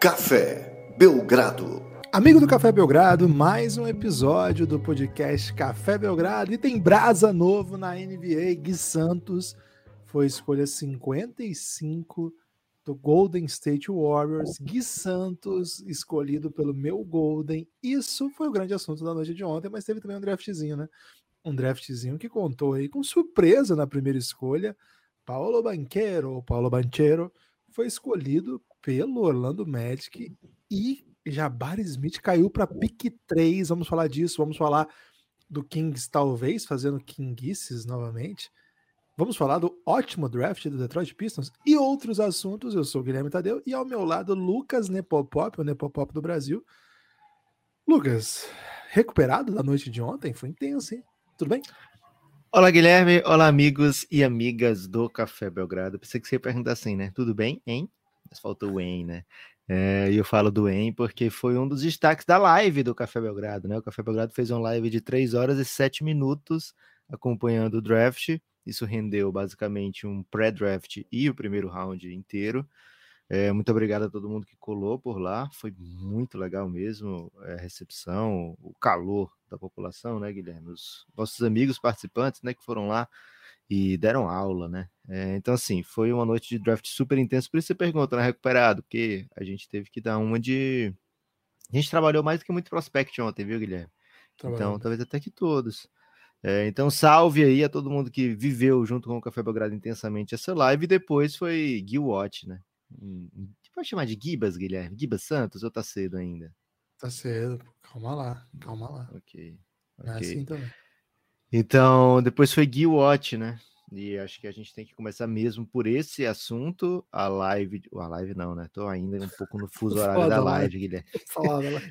Café Belgrado. Amigo do Café Belgrado, mais um episódio do podcast Café Belgrado e tem brasa novo na NBA. Gui Santos foi escolha 55 do Golden State Warriors. Gui Santos escolhido pelo meu Golden. Isso foi o grande assunto da noite de ontem, mas teve também um draftzinho, né? Um draftzinho que contou aí com surpresa na primeira escolha. Paulo Banquero, Paulo Banchero, foi escolhido pelo Orlando Magic e Jabari Smith caiu para pick 3. Vamos falar disso, vamos falar do Kings, talvez, fazendo Kingices novamente. Vamos falar do ótimo draft do Detroit Pistons e outros assuntos. Eu sou o Guilherme Tadeu e ao meu lado, Lucas Nepopop, o Nepopop do Brasil. Lucas, recuperado da noite de ontem? Foi intenso, hein? Tudo bem? Olá, Guilherme. Olá, amigos e amigas do Café Belgrado. Pensei que você ia perguntar assim, né? Tudo bem, hein? Mas faltou o em, né? É, e eu falo do em porque foi um dos destaques da live do Café Belgrado, né? O Café Belgrado fez uma live de 3 horas e 7 minutos acompanhando o draft. Isso rendeu basicamente um pré-draft e o primeiro round inteiro. É, muito obrigado a todo mundo que colou por lá. Foi muito legal mesmo é, a recepção, o calor da população, né, Guilherme? Os nossos amigos participantes, né, que foram lá e deram aula, né? É, então, assim, foi uma noite de draft super intensa. Por isso você pergunta, né, recuperado? Porque a gente teve que dar uma de. A gente trabalhou mais do que muito prospect ontem, viu, Guilherme? Então, talvez até que todos. É, então, salve aí a todo mundo que viveu junto com o Café Belgrado intensamente essa live. E depois foi Gui Watch, né? Pode chamar de Gibas, Guilherme? Gibas Santos ou tá cedo ainda? Tá cedo, calma lá, calma lá. Ok. É assim também. Então, depois foi Gui Watch, né? E acho que a gente tem que começar mesmo por esse assunto. A live. A live não, né? Tô ainda um pouco no fuso horário da live, live, Guilherme. Falar da live.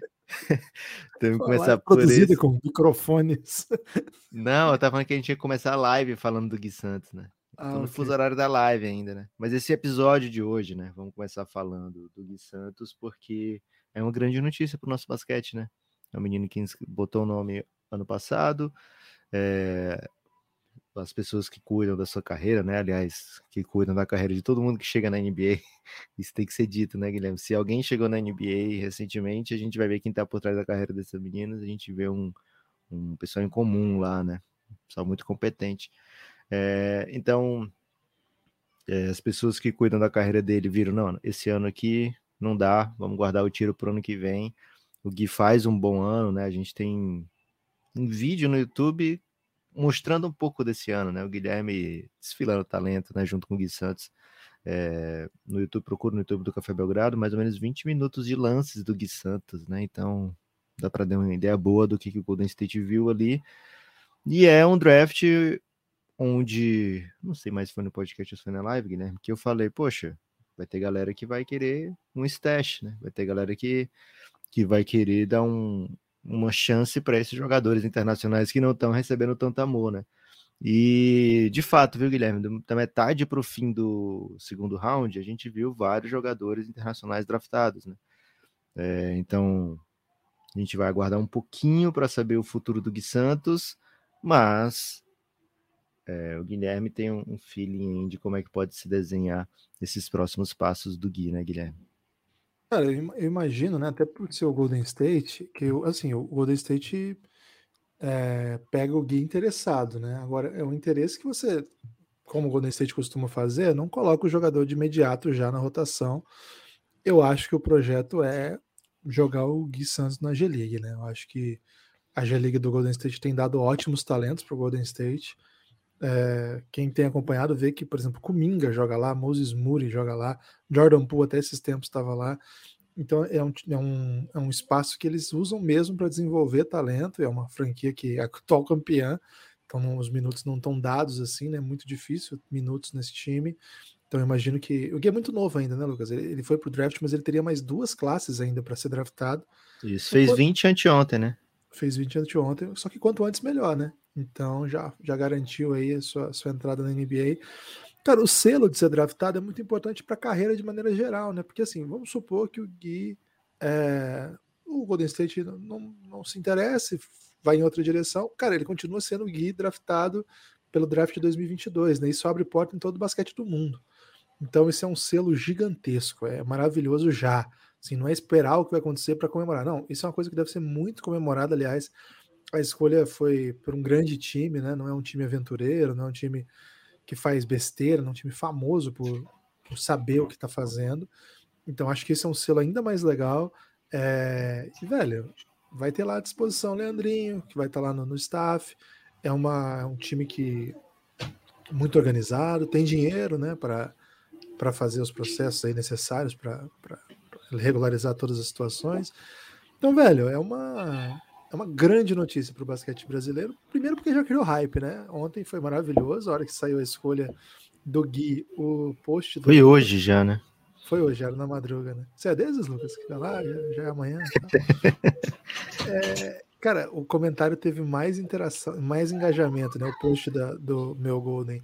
Temos que começar por produzida esse. com microfones. Não, eu tava falando que a gente ia começar a live falando do Gui Santos, né? Ah, Tô no okay. fuso horário da live ainda, né? Mas esse episódio de hoje, né? Vamos começar falando do Gui Santos, porque é uma grande notícia para o nosso basquete, né? É um menino que botou o nome ano passado. É, as pessoas que cuidam da sua carreira, né? Aliás, que cuidam da carreira de todo mundo que chega na NBA. Isso tem que ser dito, né, Guilherme? Se alguém chegou na NBA recentemente, a gente vai ver quem tá por trás da carreira dessas meninas. A gente vê um, um pessoal em comum lá, né? Um pessoal muito competente. É, então, é, as pessoas que cuidam da carreira dele viram, não, esse ano aqui não dá, vamos guardar o tiro para o ano que vem. O Gui faz um bom ano, né? A gente tem um vídeo no YouTube mostrando um pouco desse ano, né? O Guilherme desfilando talento, né? Junto com o Gui Santos. É, no YouTube, procura no YouTube do Café Belgrado, mais ou menos 20 minutos de lances do Gui Santos, né? Então dá para dar uma ideia boa do que, que o Golden State viu ali. E é um draft onde, não sei mais se foi no podcast ou se foi na live, Guilherme, que eu falei, poxa, vai ter galera que vai querer um stash, né? Vai ter galera que, que vai querer dar um, uma chance para esses jogadores internacionais que não estão recebendo tanto amor, né? E de fato, viu, Guilherme, da metade para o fim do segundo round, a gente viu vários jogadores internacionais draftados, né? É, então a gente vai aguardar um pouquinho para saber o futuro do Gui Santos, mas é, o Guilherme tem um, um feeling de como é que pode se desenhar esses próximos passos do Gui, né, Guilherme? Cara, eu imagino, né, até por ser o Golden State, que assim, o Golden State é, pega o Gui interessado, né? Agora, é um interesse que você, como o Golden State costuma fazer, não coloca o jogador de imediato já na rotação. Eu acho que o projeto é jogar o Gui Santos na G-League, né? Eu acho que a G-League do Golden State tem dado ótimos talentos para o Golden State. É, quem tem acompanhado vê que, por exemplo, Kuminga joga lá, Moses Moody joga lá, Jordan Poole até esses tempos estava lá. Então é um, é, um, é um espaço que eles usam mesmo para desenvolver talento. É uma franquia que é atual campeã, então os minutos não estão dados assim, né? Muito difícil minutos nesse time. Então eu imagino que o Gui é muito novo ainda, né, Lucas? Ele, ele foi pro draft, mas ele teria mais duas classes ainda para ser draftado. Isso, fez 20 anteontem, né? Fez 20 anteontem, só que quanto antes melhor, né? Então já, já garantiu aí a sua, sua entrada na NBA. Cara, o selo de ser draftado é muito importante para a carreira de maneira geral, né? Porque assim, vamos supor que o Gui, é, o Golden State não, não se interesse, vai em outra direção. Cara, ele continua sendo o Gui draftado pelo draft de 2022, né? Isso abre porta em todo o basquete do mundo. Então, esse é um selo gigantesco, é maravilhoso já. Assim, não é esperar o que vai acontecer para comemorar. Não, isso é uma coisa que deve ser muito comemorada, aliás. A escolha foi por um grande time, né? Não é um time aventureiro, não é um time que faz besteira, não é um time famoso por, por saber o que está fazendo. Então acho que esse é um selo ainda mais legal. É... E, velho, vai ter lá à disposição o Leandrinho, que vai estar tá lá no, no staff. É, uma, é um time que muito organizado, tem dinheiro, né, para fazer os processos aí necessários para regularizar todas as situações. Então, velho, é uma é uma grande notícia para o basquete brasileiro. Primeiro porque já criou hype, né? Ontem foi maravilhoso, a hora que saiu a escolha do Gui, o post. Foi hoje já, né? Foi hoje, era na madruga, né? Você é desses, Lucas? Que tá lá, já, já é amanhã. Tá? é, cara, o comentário teve mais interação, mais engajamento, né? O post da, do meu Golden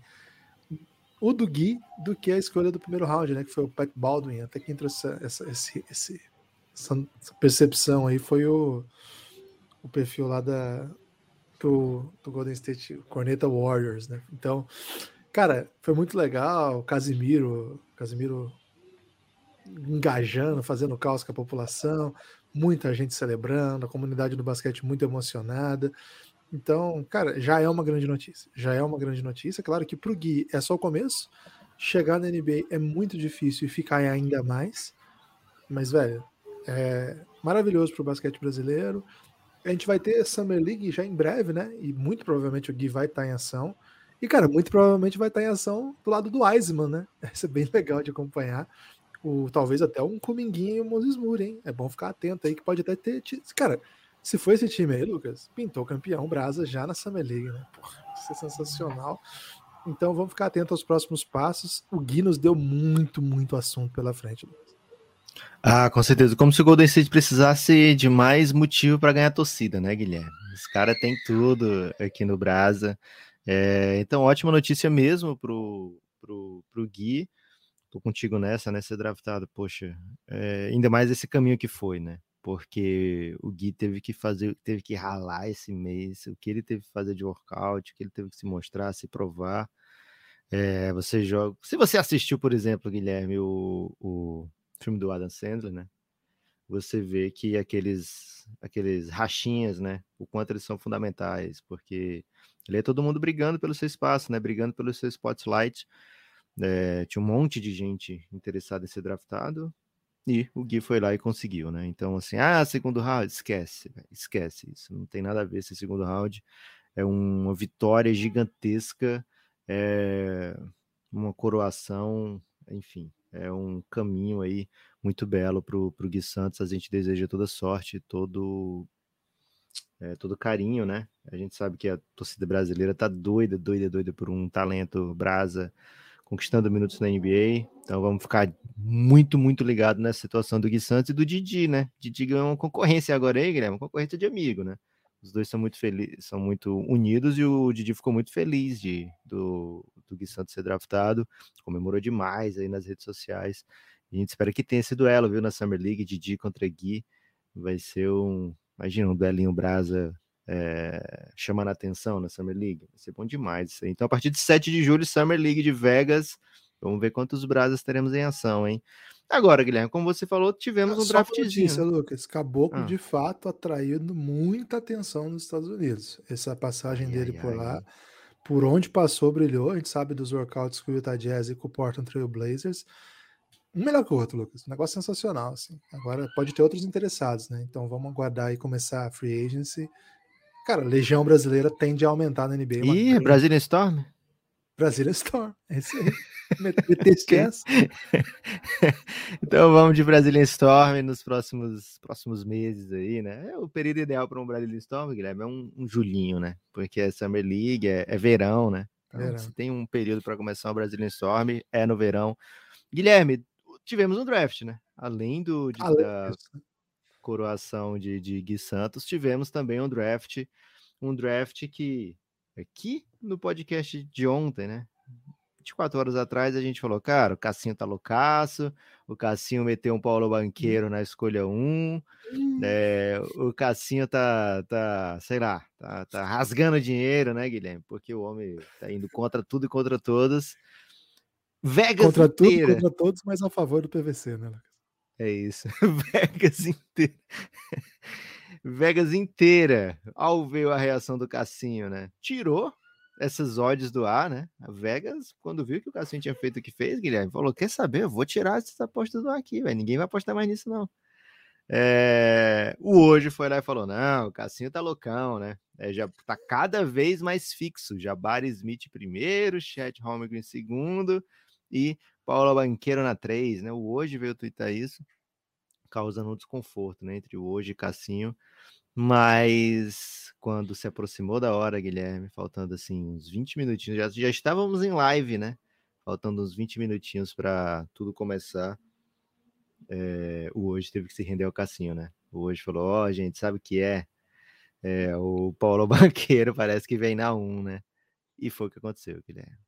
o do Gui do que a escolha do primeiro round, né? Que foi o Pat Baldwin. Até quem trouxe essa, esse, esse, essa percepção aí foi o, o perfil lá da, do, do Golden State Corneta Warriors, né? Então, cara, foi muito legal. Casimiro, Casimiro engajando, fazendo caos com a população, muita gente celebrando, a comunidade do basquete muito emocionada. Então, cara, já é uma grande notícia. Já é uma grande notícia. Claro que para o Gui é só o começo. Chegar na NBA é muito difícil e ficar ainda mais. Mas, velho, é maravilhoso para o basquete brasileiro. A gente vai ter Summer League já em breve, né? E muito provavelmente o Gui vai estar tá em ação. E, cara, muito provavelmente vai estar tá em ação do lado do Wiseman, né? Vai ser bem legal de acompanhar. O, talvez até um Cominguinho e o Moses Moore, hein? É bom ficar atento aí que pode até ter. Cara, se for esse time aí, Lucas, pintou campeão Brasa já na Summer League, né? Porra, isso é sensacional. Então vamos ficar atento aos próximos passos. O Gui nos deu muito, muito assunto pela frente, Lucas. Ah, com certeza. Como se o Golden State precisasse de mais motivo para ganhar torcida, né, Guilherme? Os caras têm tudo aqui no Brasa. É, então, ótima notícia mesmo pro, pro, pro Gui. Tô contigo nessa, né? Ser draftado, poxa, é, ainda mais esse caminho que foi, né? porque o Gui teve que fazer, teve que ralar esse mês, o que ele teve que fazer de workout, o que ele teve que se mostrar, se provar. É, você joga. Se você assistiu, por exemplo, Guilherme, o, o filme do Adam Sandler, né? Você vê que aqueles, aqueles rachinhas, né? O quanto eles são fundamentais, porque ele é todo mundo brigando pelo seu espaço, né? Brigando pelo seu spotlight. É, tinha um monte de gente interessada em ser draftado, e o Gui foi lá e conseguiu, né? Então, assim, ah, segundo round, esquece, esquece isso. Não tem nada a ver esse segundo round. É uma vitória gigantesca, é uma coroação, enfim, é um caminho aí muito belo para o Gui Santos. A gente deseja toda sorte, todo, é, todo carinho, né? A gente sabe que a torcida brasileira tá doida, doida, doida por um talento brasa conquistando minutos na NBA. Então vamos ficar muito, muito ligado nessa situação do Gui Santos e do Didi, né? Didi ganhou uma concorrência agora aí, Guilherme, uma concorrência de amigo, né? Os dois são muito felizes, são muito unidos e o Didi ficou muito feliz de do, do Gui Santos ser draftado, comemorou demais aí nas redes sociais. A gente espera que tenha esse duelo, viu, na Summer League, Didi contra Gui. Vai ser um, imagina, um duelinho brasa é, chamando a atenção na Summer League. Vai ser bom demais isso aí. Então, a partir de 7 de julho, Summer League de Vegas. Vamos ver quantos brasas teremos em ação, hein? Agora, Guilherme, como você falou, tivemos um draftzinho. Notícia, Lucas. Caboclo, ah. de fato, atraindo muita atenção nos Estados Unidos. Essa passagem ai, dele ai, por ai, lá, por onde passou, brilhou. A gente sabe dos workouts com o Utah Jazz e com o Portland Trail Blazers. Um melhor que o outro, Lucas. Um negócio sensacional, assim. Agora pode ter outros interessados, né? Então vamos aguardar e começar a free agency Cara, Legião Brasileira tende a aumentar na NBA. Ih, Brasília Storm? Brasília Storm, é isso aí. esquece. então vamos de Brasília Storm nos próximos, próximos meses aí, né? É o período ideal para um Brasília Storm, Guilherme, é um, um julinho, né? Porque é Summer League, é, é verão, né? Então, verão. se tem um período para começar o Brasília Storm, é no verão. Guilherme, tivemos um draft, né? Além do de, Além da, coroação de, de Gui Santos, tivemos também um draft, um draft que aqui no podcast de ontem, né? 24 horas atrás a gente falou, cara, o Cassinho tá loucaço, o Cassinho meteu um Paulo Banqueiro na escolha 1, é, o Cassinho tá, tá, sei lá, tá, tá rasgando dinheiro, né, Guilherme? Porque o homem tá indo contra tudo e contra todos. Vegas contra inteira. tudo, contra todos, mas a favor do PVC, né, Lucas? É isso. Vegas inteira. Vegas inteira. Ao ver a reação do Cassinho, né? Tirou essas odds do ar, né? A Vegas, quando viu que o Cassinho tinha feito o que fez, Guilherme, falou: Quer saber? Eu vou tirar essas apostas do ar aqui, velho. Ninguém vai apostar mais nisso, não. É... O hoje foi lá e falou: Não, o Cassinho tá loucão, né? É, já tá cada vez mais fixo. Jabari Smith primeiro, Chet Holmgren segundo e Paula Banqueiro na 3, né? O hoje veio twittar isso, causando um desconforto, né? Entre o hoje e Cassinho. Mas quando se aproximou da hora, Guilherme, faltando assim uns 20 minutinhos, já, já estávamos em live, né? Faltando uns 20 minutinhos para tudo começar. É, o hoje teve que se render ao Cassinho, né? O hoje falou: Ó, oh, gente, sabe o que é? é? O Paulo Banqueiro parece que vem na 1, né? E foi o que aconteceu, Guilherme.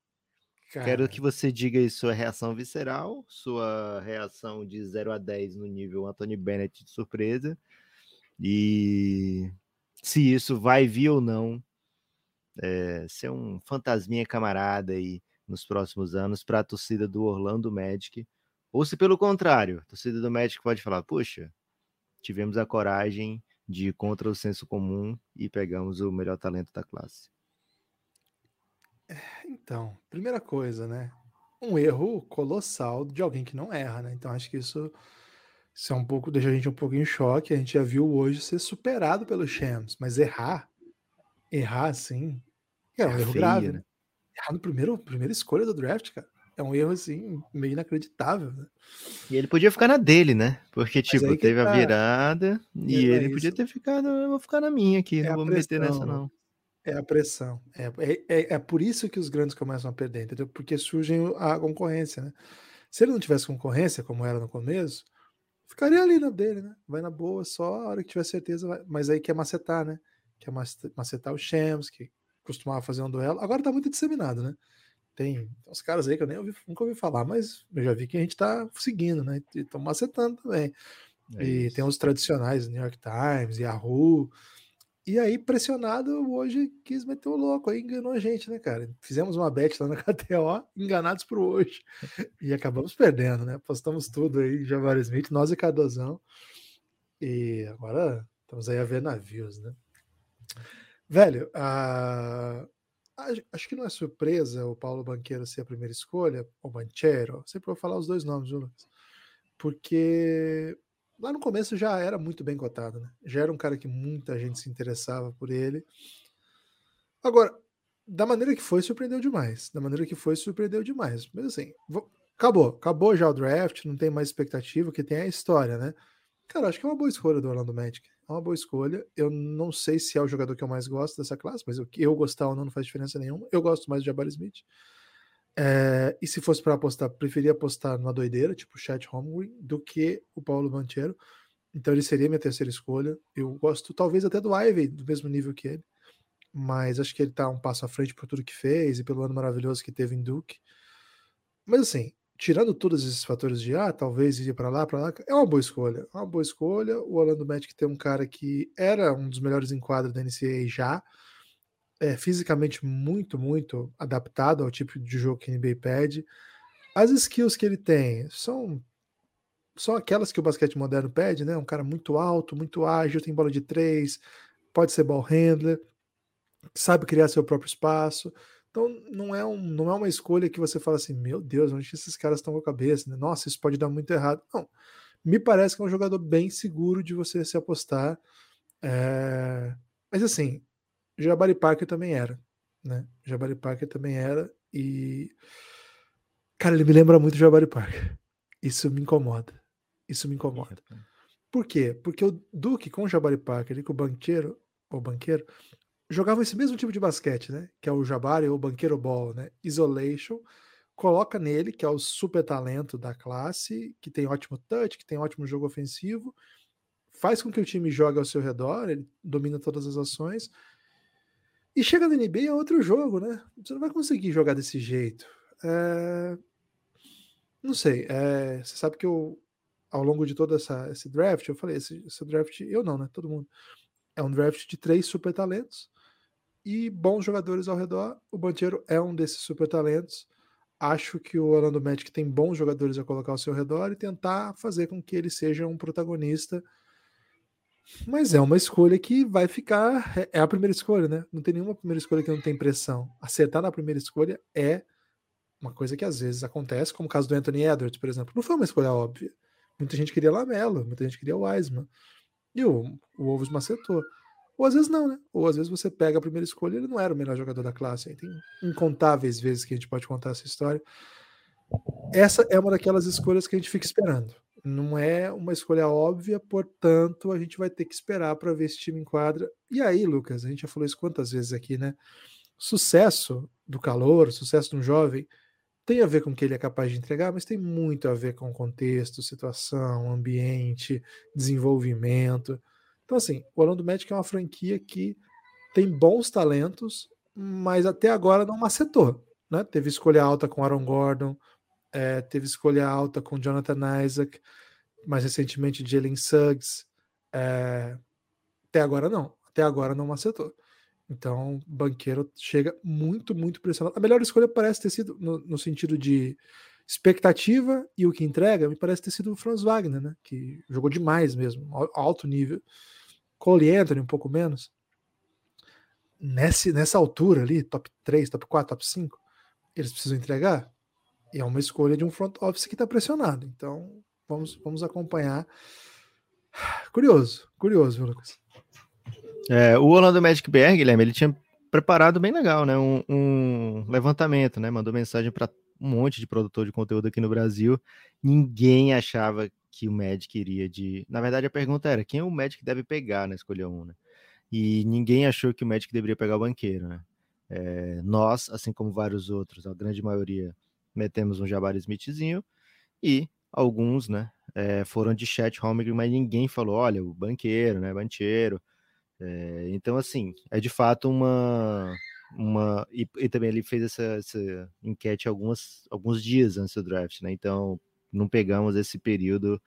Cara. Quero que você diga aí sua reação visceral, sua reação de 0 a 10 no nível Anthony Bennett de surpresa, e se isso vai vir ou não é, ser um fantasminha camarada aí nos próximos anos para a torcida do Orlando Magic, ou se pelo contrário, a torcida do Magic pode falar, poxa, tivemos a coragem de ir contra o senso comum e pegamos o melhor talento da classe. Então, primeira coisa, né? Um erro colossal de alguém que não erra, né? Então acho que isso, isso é um pouco, deixa a gente um pouco em choque. A gente já viu hoje ser superado pelo Shams, mas errar, errar assim, é um é erro feio, grave, né? Errar no primeiro, primeira escolha do draft, cara. É um erro assim, meio inacreditável, né? E ele podia ficar na dele, né? Porque, tipo, teve tá... a virada e, e ele é podia ter ficado, eu vou ficar na minha aqui, é não vou me meter nessa, né? não. É a pressão. É, é, é, é, por isso que os grandes começam a perder, entendeu? Porque surge a concorrência, né? Se ele não tivesse concorrência, como era no começo, ficaria ali na dele, né? Vai na boa, só a hora que tiver certeza. Vai. Mas aí quer macetar, né? Quer macetar o Shams, que costumava fazer um duelo. Agora tá muito disseminado, né? Tem uns caras aí que eu nem ouvi, nunca ouvi falar, mas eu já vi que a gente tá seguindo, né? E estão macetando também. É e tem os tradicionais, New York Times, Yahoo. E aí, pressionado, hoje quis meter o louco, aí enganou a gente, né, cara? Fizemos uma bet lá na KTO, enganados por hoje. E acabamos perdendo, né? Postamos tudo aí, Javari Smith, nós e Cardozão. E agora estamos aí a ver navios, né? Velho, a... acho que não é surpresa o Paulo Banqueiro ser a primeira escolha, ou Banchero, sempre vou falar os dois nomes, viu, Lucas? Porque lá no começo já era muito bem cotado, né? Já era um cara que muita gente se interessava por ele. Agora, da maneira que foi, surpreendeu demais. Da maneira que foi, surpreendeu demais. Mas assim, acabou. Acabou já o draft, não tem mais expectativa, que tem a história, né? Cara, acho que é uma boa escolha do Orlando Magic. É uma boa escolha. Eu não sei se é o jogador que eu mais gosto dessa classe, mas eu, eu gostar ou não não faz diferença nenhuma. Eu gosto mais de Jabari Smith. É, e se fosse para apostar, preferia apostar numa doideira, tipo Chat Holmgren, do que o Paulo Banchero. Então ele seria minha terceira escolha. Eu gosto talvez até do Ivy, do mesmo nível que ele. Mas acho que ele tá um passo à frente por tudo que fez e pelo ano maravilhoso que teve em Duke. Mas assim, tirando todos esses fatores de ah, talvez ir para lá, para lá, é uma boa escolha. É uma boa escolha. O Orlando Magic tem um cara que era um dos melhores em quadro da NCAA já é fisicamente muito, muito adaptado ao tipo de jogo que a NBA pede. As skills que ele tem são são aquelas que o basquete moderno pede, né? Um cara muito alto, muito ágil, tem bola de três, pode ser ball handler, sabe criar seu próprio espaço. Então não é, um, não é uma escolha que você fala assim, meu Deus, onde esses caras estão com a cabeça? Né? Nossa, isso pode dar muito errado. Não, me parece que é um jogador bem seguro de você se apostar. É... Mas assim, Jabari Parker também era, né? Jabari Parker também era e cara, ele me lembra muito Jabari Parker. Isso me incomoda. Isso me incomoda. Por quê? Porque o Duke com o Jabari Parker e com o banqueiro, o banqueiro, jogavam esse mesmo tipo de basquete, né? Que é o Jabari ou o banqueiro ball, né? Isolation, coloca nele, que é o super talento da classe, que tem ótimo touch, que tem ótimo jogo ofensivo, faz com que o time jogue ao seu redor, ele domina todas as ações e chega no NBA é outro jogo, né? Você não vai conseguir jogar desse jeito. É... Não sei. É... Você sabe que eu, ao longo de todo essa, esse draft, eu falei, esse, esse draft, eu não, né? Todo mundo. É um draft de três super talentos e bons jogadores ao redor. O Banchero é um desses super talentos. acho que o Orlando Magic tem bons jogadores a colocar ao seu redor e tentar fazer com que ele seja um protagonista. Mas é uma escolha que vai ficar. É, é a primeira escolha, né? Não tem nenhuma primeira escolha que não tem pressão. Acertar na primeira escolha é uma coisa que às vezes acontece, como o caso do Anthony Edwards, por exemplo. Não foi uma escolha óbvia. Muita gente queria Lamelo, muita gente queria Wiseman. E o, o Wolves macetou. Ou às vezes não, né? Ou às vezes você pega a primeira escolha e ele não era o melhor jogador da classe. Tem incontáveis vezes que a gente pode contar essa história. Essa é uma daquelas escolhas que a gente fica esperando. Não é uma escolha óbvia, portanto, a gente vai ter que esperar para ver esse time em quadra. E aí, Lucas, a gente já falou isso quantas vezes aqui, né? Sucesso do calor, sucesso de um jovem, tem a ver com o que ele é capaz de entregar, mas tem muito a ver com contexto, situação, ambiente, desenvolvimento. Então, assim, o Orlando Magic é uma franquia que tem bons talentos, mas até agora não macetou. Né? Teve escolha alta com Aaron Gordon, é, teve escolha alta com Jonathan Isaac, mais recentemente Jalen Suggs. É, até agora não. Até agora não macetou. Então, Banqueiro chega muito, muito pressionado. A melhor escolha parece ter sido, no, no, sentido de expectativa e o que entrega, me parece ter sido o Franz Wagner, né? Que jogou demais mesmo, alto nível. Cole Anthony, um pouco menos. Nesse, nessa altura ali, top 3, top 4, top 5, eles precisam entregar. E é uma escolha de um front office que está pressionado. Então, vamos, vamos acompanhar. Curioso, curioso, viu, Lucas? É, o Orlando Magic BR, Guilherme, ele tinha preparado bem legal, né? Um, um levantamento, né? Mandou mensagem para um monte de produtor de conteúdo aqui no Brasil. Ninguém achava que o Magic iria de. Na verdade, a pergunta era: quem o Magic deve pegar na escolha 1, né? E ninguém achou que o Magic deveria pegar o banqueiro, né? É, nós, assim como vários outros, a grande maioria, metemos um Jabari Smithzinho e alguns, né, é, foram de chat Holmgren, mas ninguém falou, olha, o banqueiro, né, banqueiro. É, então, assim, é de fato uma. uma e, e também ele fez essa, essa enquete algumas, alguns dias antes do draft, né? Então, não pegamos esse período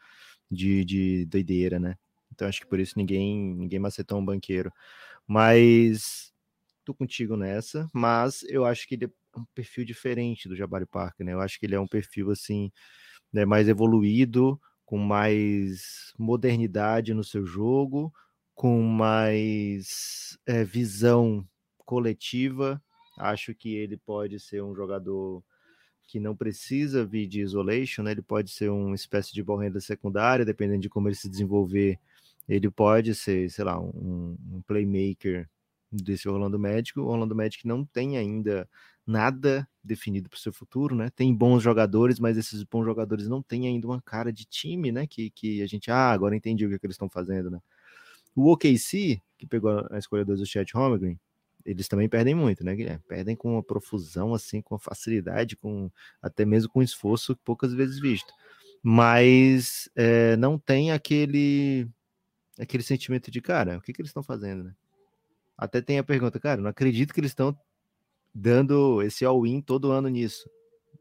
de, de doideira, né? Então, acho que por isso ninguém, ninguém macetou um banqueiro. Mas tô contigo nessa, mas eu acho que é um perfil diferente do Jabari Parker, né? Eu acho que ele é um perfil assim, né, mais evoluído, com mais modernidade no seu jogo, com mais é, visão coletiva. Acho que ele pode ser um jogador que não precisa vir de isolation, né? ele pode ser uma espécie de renda secundária, dependendo de como ele se desenvolver. Ele pode ser, sei lá, um, um playmaker desse Orlando Magic. O Orlando Magic não tem ainda nada definido para o seu futuro, né? Tem bons jogadores, mas esses bons jogadores não têm ainda uma cara de time, né? Que, que a gente, ah, agora entendi o que, é que eles estão fazendo, né? O OKC, que pegou a escolha 2 do Chet Holmgren, eles também perdem muito, né, Guilherme? Perdem com uma profusão, assim, com facilidade, com até mesmo com esforço poucas vezes visto. Mas é, não tem aquele aquele sentimento de, cara, o que, que eles estão fazendo, né? Até tem a pergunta, cara, não acredito que eles estão dando esse all-in todo ano nisso.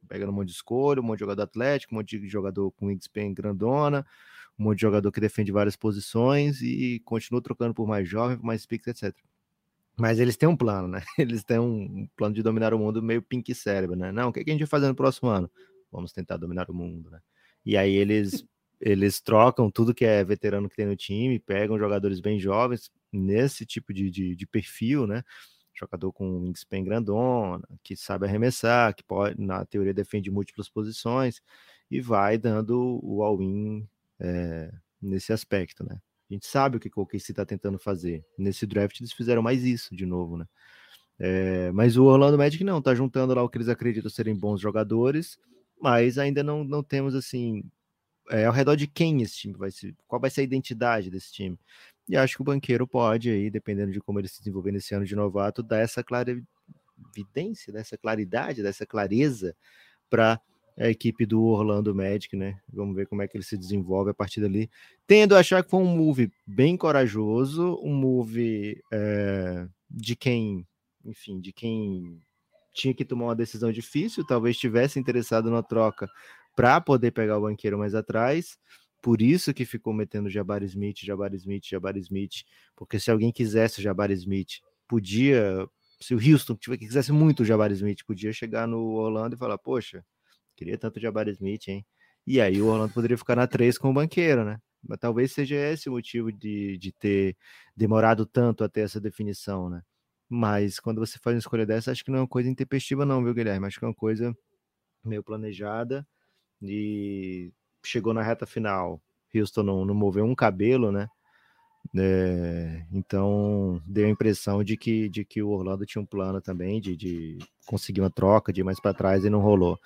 Pegando um monte de escolha, um monte de jogador atlético, um monte de jogador com wingspan grandona, um monte de jogador que defende várias posições e continua trocando por mais jovem, por mais picks, etc. Mas eles têm um plano, né? Eles têm um plano de dominar o mundo meio pink cérebro, né? Não, o que, a gente vai fazer no próximo ano? Vamos tentar dominar o mundo, né? E aí eles eles trocam tudo que é veterano que tem no time, pegam jogadores bem jovens nesse tipo de, de, de perfil, né? Jogador com wingspan grandona, que sabe arremessar, que pode, na teoria, defende múltiplas posições e vai dando o all-in é, nesse aspecto, né? A gente sabe o que o OKC está tentando fazer. Nesse draft eles fizeram mais isso de novo, né? É, mas o Orlando Magic não, tá juntando lá o que eles acreditam serem bons jogadores, mas ainda não, não temos assim é, ao redor de quem esse time vai ser, qual vai ser a identidade desse time. E acho que o banqueiro pode aí, dependendo de como ele se desenvolver nesse ano de novato, dar essa clara evidência, dessa claridade, dessa clareza para a equipe do Orlando Magic, né? Vamos ver como é que ele se desenvolve a partir dali. Tendo a achar que foi um move bem corajoso, um move é, de quem, enfim, de quem tinha que tomar uma decisão difícil, talvez estivesse interessado na troca para poder pegar o banqueiro mais atrás. Por isso que ficou metendo Jabari Smith, Jabari Smith, Jabari Smith, porque se alguém quisesse Jabari Smith, podia se o Houston quisesse muito o Jabari Smith, podia chegar no Orlando e falar, poxa, queria tanto o Jabari Smith, hein? E aí o Orlando poderia ficar na 3 com o banqueiro, né? Mas talvez seja esse o motivo de, de ter demorado tanto até essa definição, né? Mas quando você faz uma escolha dessa, acho que não é uma coisa intempestiva, não, viu, Guilherme? Acho que é uma coisa meio planejada e chegou na reta final. Houston não, não moveu um cabelo, né? É, então deu a impressão de que, de que o Orlando tinha um plano também de, de conseguir uma troca, de ir mais para trás e não rolou.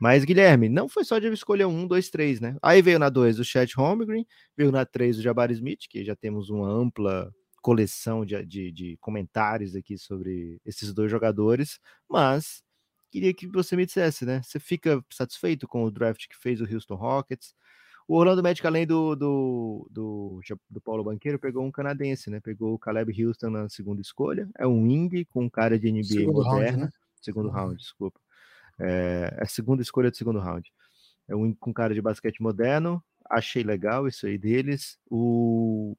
Mas, Guilherme, não foi só de escolher um, dois, três, né? Aí veio na dois o Chet Holmgren, veio na três o Jabari Smith, que já temos uma ampla coleção de, de, de, comentários aqui sobre esses dois jogadores, mas queria que você me dissesse, né? Você fica satisfeito com o draft que fez o Houston Rockets? O Orlando Magic, além do, do, do, do, Paulo Banqueiro, pegou um canadense, né? Pegou o Caleb Houston na segunda escolha. É um wing com cara de NBA segundo moderna. Round, né? Segundo round, desculpa. É, é a segunda escolha do segundo round. É um com cara de basquete moderno. Achei legal isso aí deles. O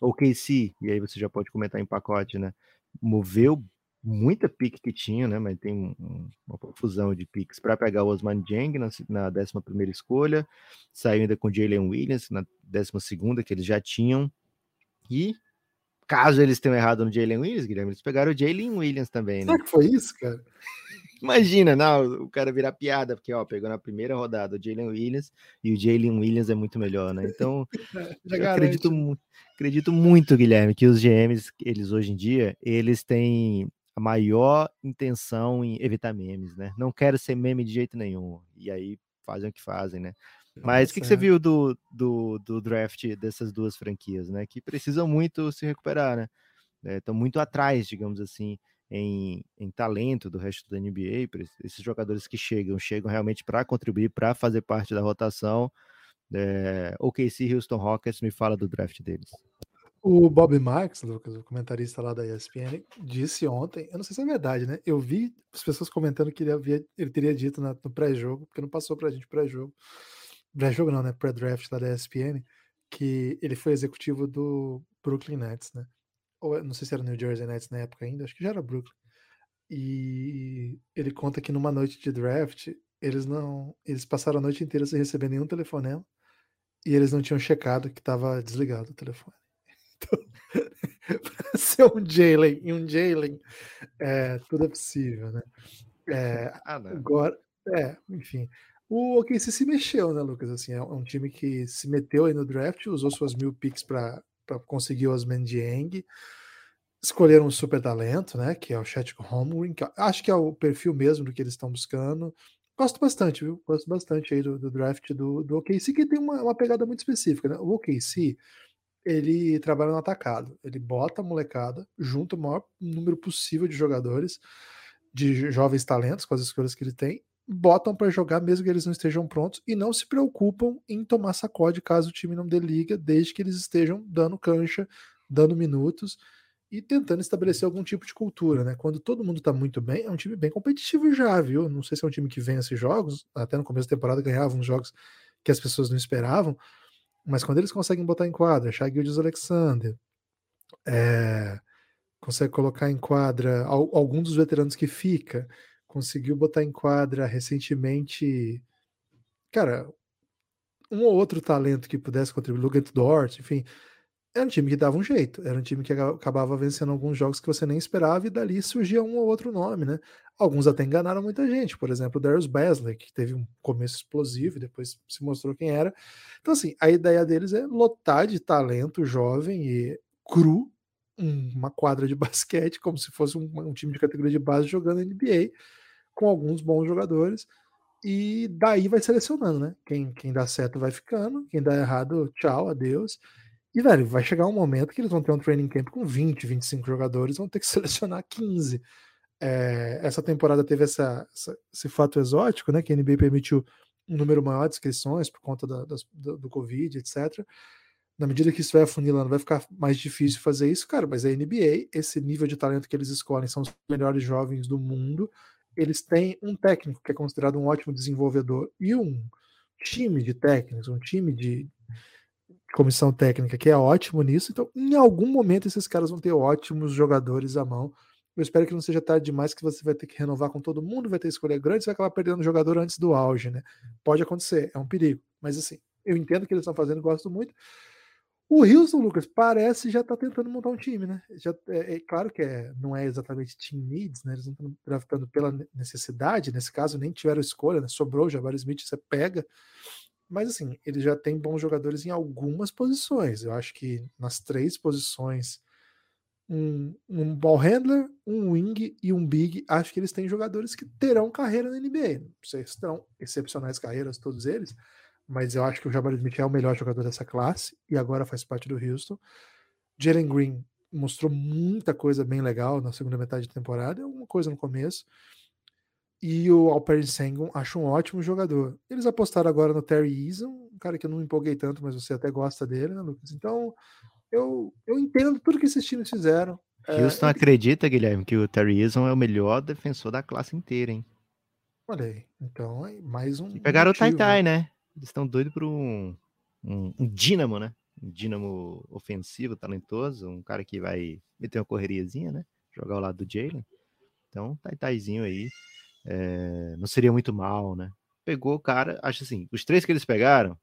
OKC, e aí você já pode comentar em pacote, né? Moveu muita pique que tinha, né? Mas tem um, uma confusão de piques para pegar o Osman Jeng na, na 11 escolha. Saiu ainda com o Jalen Williams na 12, que eles já tinham. E caso eles tenham errado no Jalen Williams, Guilherme, eles pegaram o Jalen Williams também, né? Será que foi isso, cara? Imagina, não, o cara virar piada, porque ó, pegou na primeira rodada o Jalen Williams e o Jalen Williams é muito melhor, né? Então, eu acredito, acredito muito, Guilherme, que os GMs, eles hoje em dia, eles têm a maior intenção em evitar memes, né? Não quero ser meme de jeito nenhum. E aí fazem o que fazem, né? Mas o que, que, você viu do, do, do, draft dessas duas franquias, né? Que precisam muito se recuperar, né? Estão é, muito atrás, digamos assim, em, em talento do resto da NBA. Esses jogadores que chegam, chegam realmente para contribuir, para fazer parte da rotação. É, OKC Houston Rockets me fala do draft deles. O Bob Marks, Lucas, o comentarista lá da ESPN, disse ontem, eu não sei se é verdade, né? Eu vi as pessoas comentando que ele, havia, ele teria dito na, no pré-jogo, porque não passou pra gente pré-jogo. Pré-jogo não, né? Pré-draft lá da ESPN, que ele foi executivo do Brooklyn Nets, né? ou não sei se era New Jersey Nets na época ainda, acho que já era Brooklyn. E ele conta que numa noite de draft, eles não, eles passaram a noite inteira sem receber nenhum telefonema e eles não tinham checado que estava desligado o telefone. Para ser um Jalen e um Jalen, é, tudo é possível, né? É, ah, agora, é, enfim. O OKC se mexeu, né, Lucas? Assim, é um time que se meteu aí no draft, usou suas mil picks para para conseguir o Osman Dieng. Escolheram um super talento, né? Que é o Chet Holmgren, que acho que é o perfil mesmo do que eles estão buscando. Gosto bastante, viu? Gosto bastante aí do, do draft do, do OKC, que tem uma, uma pegada muito específica, né? O OKC, ele trabalha no atacado. Ele bota a molecada, junta o maior número possível de jogadores, de jovens talentos, com as escolhas que ele tem, botam para jogar mesmo que eles não estejam prontos e não se preocupam em tomar sacode caso o time não dê liga, desde que eles estejam dando cancha, dando minutos e tentando estabelecer algum tipo de cultura, né? Quando todo mundo tá muito bem, é um time bem competitivo já, viu? Não sei se é um time que vence jogos, até no começo da temporada ganhava uns jogos que as pessoas não esperavam, mas quando eles conseguem botar em quadra, Shagildes Alexander, é, consegue colocar em quadra algum dos veteranos que fica, conseguiu botar em quadra recentemente, cara, um ou outro talento que pudesse contribuir, Lugant Dort, enfim, era um time que dava um jeito, era um time que acabava vencendo alguns jogos que você nem esperava e dali surgia um ou outro nome, né? Alguns até enganaram muita gente, por exemplo, o Darius Basley, que teve um começo explosivo e depois se mostrou quem era. Então, assim, a ideia deles é lotar de talento jovem e cru uma quadra de basquete, como se fosse um, um time de categoria de base jogando NBA com alguns bons jogadores. E daí vai selecionando, né? Quem, quem dá certo vai ficando, quem dá errado, tchau, adeus. E, velho, vai chegar um momento que eles vão ter um training camp com 20, 25 jogadores, vão ter que selecionar 15. É, essa temporada teve essa, essa, esse fato exótico, né? Que a NBA permitiu um número maior de inscrições por conta da, das, do, do Covid, etc. Na medida que isso vai afunilando, vai ficar mais difícil fazer isso, cara. Mas a NBA, esse nível de talento que eles escolhem, são os melhores jovens do mundo eles têm um técnico que é considerado um ótimo desenvolvedor e um time de técnicos, um time de comissão técnica que é ótimo nisso. Então, em algum momento, esses caras vão ter ótimos jogadores à mão Eu espero que não seja tarde demais, que você vai ter que renovar com todo mundo, vai ter escolha grande, você vai acabar perdendo o jogador antes do auge, né? Pode acontecer, é um perigo. Mas assim, eu entendo que eles estão fazendo, gosto muito. O Houston, Lucas, parece já tá tentando montar um time, né? Já, é, é claro que é, não é exatamente team needs, né? Eles não estão draftando pela necessidade, nesse caso nem tiveram escolha, né? Sobrou o Jabari Smith, você pega. Mas assim, ele já tem bons jogadores em algumas posições. Eu acho que nas três posições um, um ball handler, um wing e um big. Acho que eles têm jogadores que terão carreira na NBA. Não sei se terão excepcionais carreiras, todos eles, mas eu acho que o Jabari Smith é o melhor jogador dessa classe e agora faz parte do Houston. Jalen Green mostrou muita coisa bem legal na segunda metade da temporada, alguma coisa no começo. E o Alper Sengun acho um ótimo jogador. Eles apostaram agora no Terry Eason, um cara que eu não me empolguei tanto, mas você até gosta dele, né, Lucas? Então, eu, eu entendo tudo que esses times fizeram. É, Houston é, acredita, Guilherme, que o Terry Eason é o melhor defensor da classe inteira, hein? Olha aí, então é mais um. E pegaram motivo, o Tai Tai, né? Eles estão doidos por um, um, um dínamo, né? Um dínamo ofensivo, talentoso, um cara que vai meter uma correriazinha, né? Jogar ao lado do Jalen. Então, Tai Taizinho aí. É, não seria muito mal, né? Pegou o cara, acho assim, os três que eles pegaram,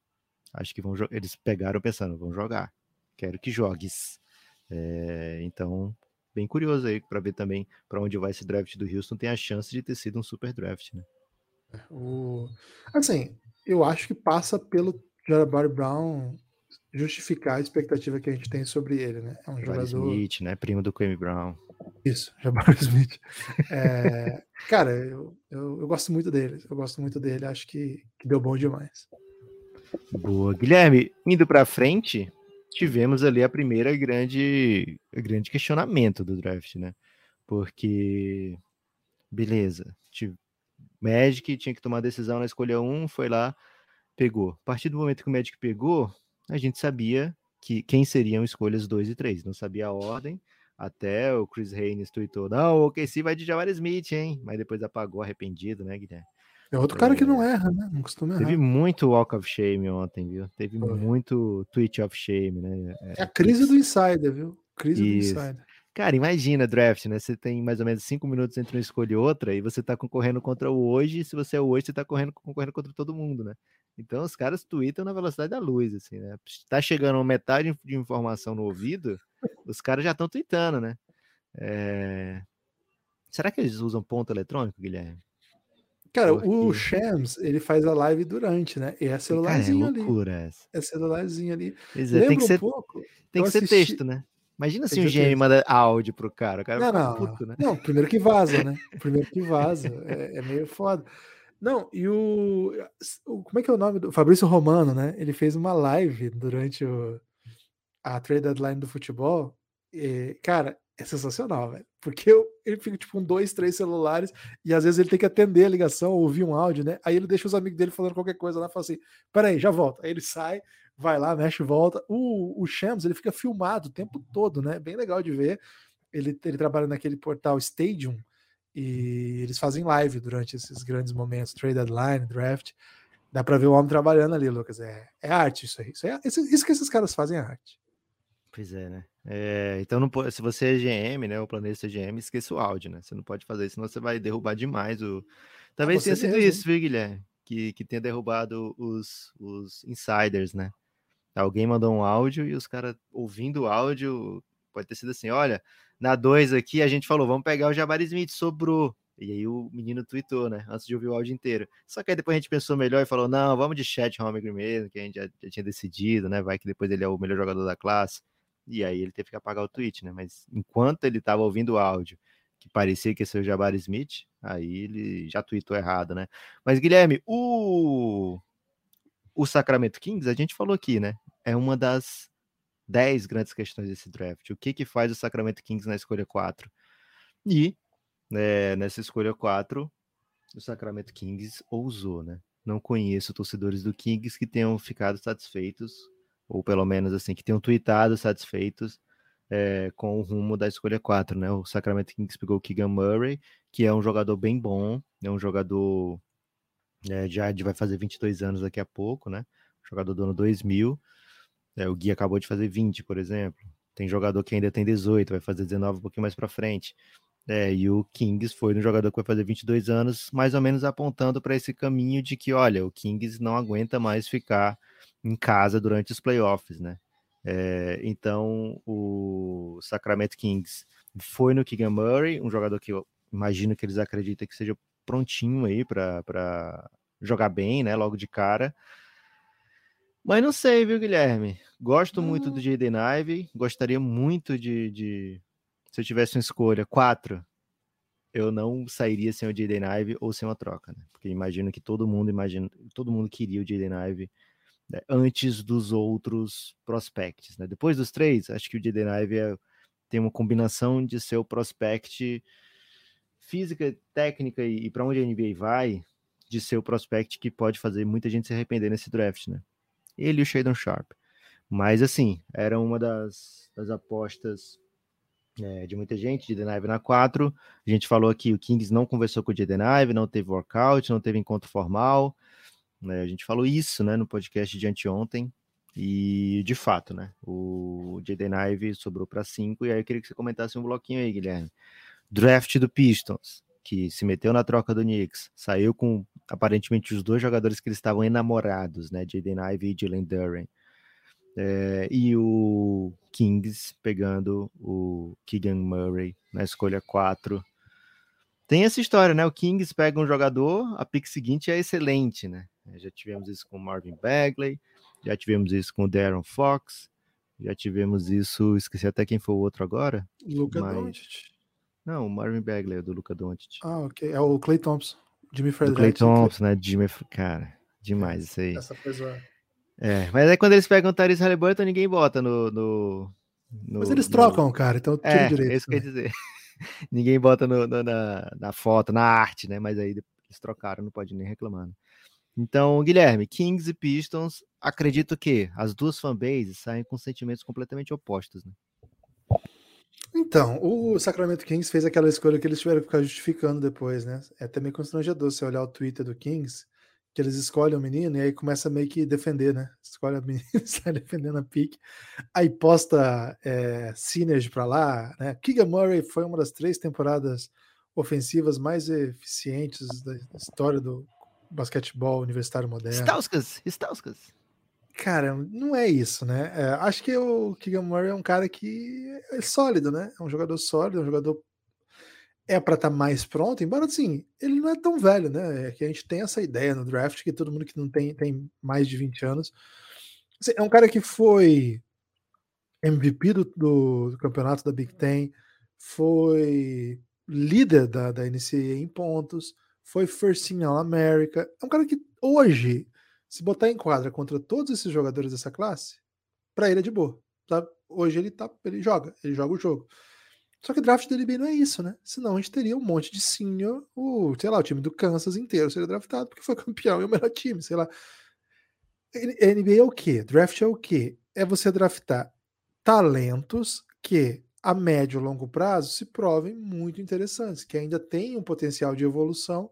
acho que vão eles pegaram pensando, vão jogar quero que jogues. É, então, bem curioso aí para ver também para onde vai esse draft do Houston. Tem a chance de ter sido um super draft, né? É, o... Assim, eu acho que passa pelo Jabari Brown justificar a expectativa que a gente tem sobre ele, né? É um Jabari jogador. Smith, né? Primo do Kwame Brown. Isso, Jabari Smith. É... cara, eu, eu, eu, gosto muito dele. Eu gosto muito dele. Acho que, que deu bom demais. Boa. Guilherme, indo para frente, tivemos ali a primeira grande, grande questionamento do draft, né? Porque, beleza, Magic tinha que tomar decisão na escolha 1, foi lá, pegou. A partir do momento que o Magic pegou, a gente sabia que quem seriam escolhas 2 e 3, não sabia a ordem, até o Chris Haynes tweetou, não, o OKC vai de Jawar Smith, hein? Mas depois apagou arrependido, né, Guilherme? É outro cara que não é. erra, né? Não costuma errar. Teve muito walk of shame ontem, viu? Teve Foi. muito tweet of shame, né? É, a crise do insider, viu? Crise Isso. do insider. Cara, imagina draft, né? Você tem mais ou menos cinco minutos entre uma escolha e outra, e você tá concorrendo contra o hoje, e se você é o hoje, você tá correndo, concorrendo contra todo mundo, né? Então os caras tweetam na velocidade da luz, assim, né? Tá chegando uma metade de informação no ouvido, os caras já estão tweetando, né? É... Será que eles usam ponto eletrônico, Guilherme? Cara, Porque... o Shams, ele faz a live durante, né? E é celularzinho Cara, é loucura ali. Essa. É celularzinho ali. Exato. Tem que ser, um pouco, tem que ser texto, né? Imagina se um GM manda áudio pro cara. O cara não, não, puto, né? Não, primeiro que vaza, né? Primeiro que vaza. É, é, meio foda. Não, e o, o, Como é que é o nome do. Fabrício Romano, né? Ele fez uma live durante o, a trade deadline do futebol. E, cara, é sensacional, velho. Porque eu, ele fica tipo com dois, três celulares e às vezes ele tem que atender a ligação, ouvir um áudio, né? Aí ele deixa os amigos dele falando qualquer coisa lá e fala assim: peraí, já volta. Aí ele sai, vai lá, mexe e volta. O, o Shams, ele fica filmado o tempo todo, né? Bem legal de ver. Ele, ele trabalha naquele portal Stadium e eles fazem live durante esses grandes momentos, trade deadline, draft. Dá para ver o homem trabalhando ali, Lucas. É, é arte isso aí. Isso, é, isso, que esses caras fazem é arte. Pois é, né? É, então, não pode, se você é GM, né, o planejista GM, esqueça o áudio, né? Você não pode fazer isso, senão você vai derrubar demais o. Talvez tenha sido mesmo. isso, viu, Guilherme? Que, que tenha derrubado os, os insiders, né? Alguém mandou um áudio e os caras ouvindo o áudio, pode ter sido assim: olha, na 2 aqui a gente falou, vamos pegar o Jabari Smith, sobrou. E aí o menino tweetou, né? Antes de ouvir o áudio inteiro. Só que aí depois a gente pensou melhor e falou: não, vamos de chat Holmgren mesmo, que a gente já, já tinha decidido, né? Vai que depois ele é o melhor jogador da classe e aí ele teve que apagar o tweet, né? Mas enquanto ele estava ouvindo o áudio, que parecia que ia ser o Jabari Smith, aí ele já tweetou errado, né? Mas Guilherme, o o Sacramento Kings, a gente falou aqui, né? É uma das 10 grandes questões desse draft. O que que faz o Sacramento Kings na escolha 4? E né, nessa escolha 4, o Sacramento Kings ousou, né? Não conheço torcedores do Kings que tenham ficado satisfeitos ou pelo menos assim, que tenham tweetado satisfeitos é, com o rumo da escolha 4, né? O Sacramento Kings pegou o Keegan Murray, que é um jogador bem bom, é um jogador é, já vai fazer 22 anos daqui a pouco, né? Jogador do ano 2000. É, o Gui acabou de fazer 20, por exemplo. Tem jogador que ainda tem 18, vai fazer 19 um pouquinho mais para frente. É, e o Kings foi um jogador que vai fazer 22 anos, mais ou menos apontando para esse caminho de que, olha, o Kings não aguenta mais ficar em casa durante os playoffs, né? É, então, o Sacramento Kings foi no Keegan Murray, um jogador que eu imagino que eles acreditam que seja prontinho aí para jogar bem, né? Logo de cara. Mas não sei, viu, Guilherme? Gosto hum. muito do Jaden Ive, gostaria muito de, de se eu tivesse uma escolha, quatro, eu não sairia sem o Jaden Ive ou sem uma troca, né? Porque imagino que todo mundo imagina, todo mundo queria o Jaden Ive né? antes dos outros prospects, né? Depois dos três, acho que o Jaden Ive é, tem uma combinação de ser o prospect física, técnica e, e para onde a NBA vai, de ser o prospect que pode fazer muita gente se arrepender nesse draft, né? Ele e o Shadon Sharp. Mas assim, era uma das, das apostas é, de muita gente, de Denaive na 4. A gente falou aqui, o Kings não conversou com o Denaive, não teve workout, não teve encontro formal. Né? A gente falou isso né, no podcast de anteontem. E de fato, né? O Jaden Ive sobrou para 5. E aí eu queria que você comentasse um bloquinho aí, Guilherme. Draft do Pistons, que se meteu na troca do Knicks, saiu com aparentemente os dois jogadores que eles estavam enamorados, né? Jaden Ive e Jalen Duren. É, e o Kings pegando o Keegan Murray na escolha 4. Tem essa história, né? O Kings pega um jogador, a pick seguinte é excelente, né? Já tivemos isso com o Marvin Bagley, já tivemos isso com o Darren Fox, já tivemos isso, esqueci até quem foi o outro agora. Luca mas... Doncic. Não, o Marvin Bagley, é do Luca Doncic. Ah, ok. É o Clay Thompson. Jimmy Frederick. Clay Thompson, né? Jimmy, cara, demais isso aí. Essa coisa é, mas aí quando eles pegam o Tyrese Halliburton, ninguém bota no, no, no Mas eles trocam, no... cara, então tira é, direito. É isso que eu dizer. ninguém bota no, no, na, na foto, na arte, né? Mas aí eles trocaram, não pode nem reclamar. Né? Então, Guilherme, Kings e Pistons, acredito que as duas fanbases saem com sentimentos completamente opostos, né? Então, o Sacramento Kings fez aquela escolha que eles tiveram que ficar justificando depois, né? É até meio constrangedor você olhar o Twitter do Kings que eles escolhem o menino e aí começa meio que defender, né? Escolhe a menina e sai defendendo a pique. Aí posta é, Synergy pra lá, né? Keegan Murray foi uma das três temporadas ofensivas mais eficientes da história do basquetebol universitário moderno. Stauskas, Stauskas. Cara, não é isso, né? É, acho que o Keegan Murray é um cara que é sólido, né? É um jogador sólido, é um jogador é para estar tá mais pronto, embora assim, ele não é tão velho, né? É que a gente tem essa ideia no draft que todo mundo que não tem, tem mais de 20 anos. Assim, é um cara que foi MVP do, do, do, campeonato da Big Ten, foi líder da, da NCAA em pontos, foi first team All America. É um cara que hoje, se botar em quadra contra todos esses jogadores dessa classe, para ele é de boa. Tá? Hoje ele tá, ele joga, ele joga o jogo. Só que draft da NBA não é isso, né? Senão a gente teria um monte de senior, o, sei lá, o time do Kansas inteiro seria draftado porque foi campeão e o melhor time, sei lá. NBA é o quê? Draft é o quê? É você draftar talentos que a médio e longo prazo se provem muito interessantes, que ainda têm um potencial de evolução.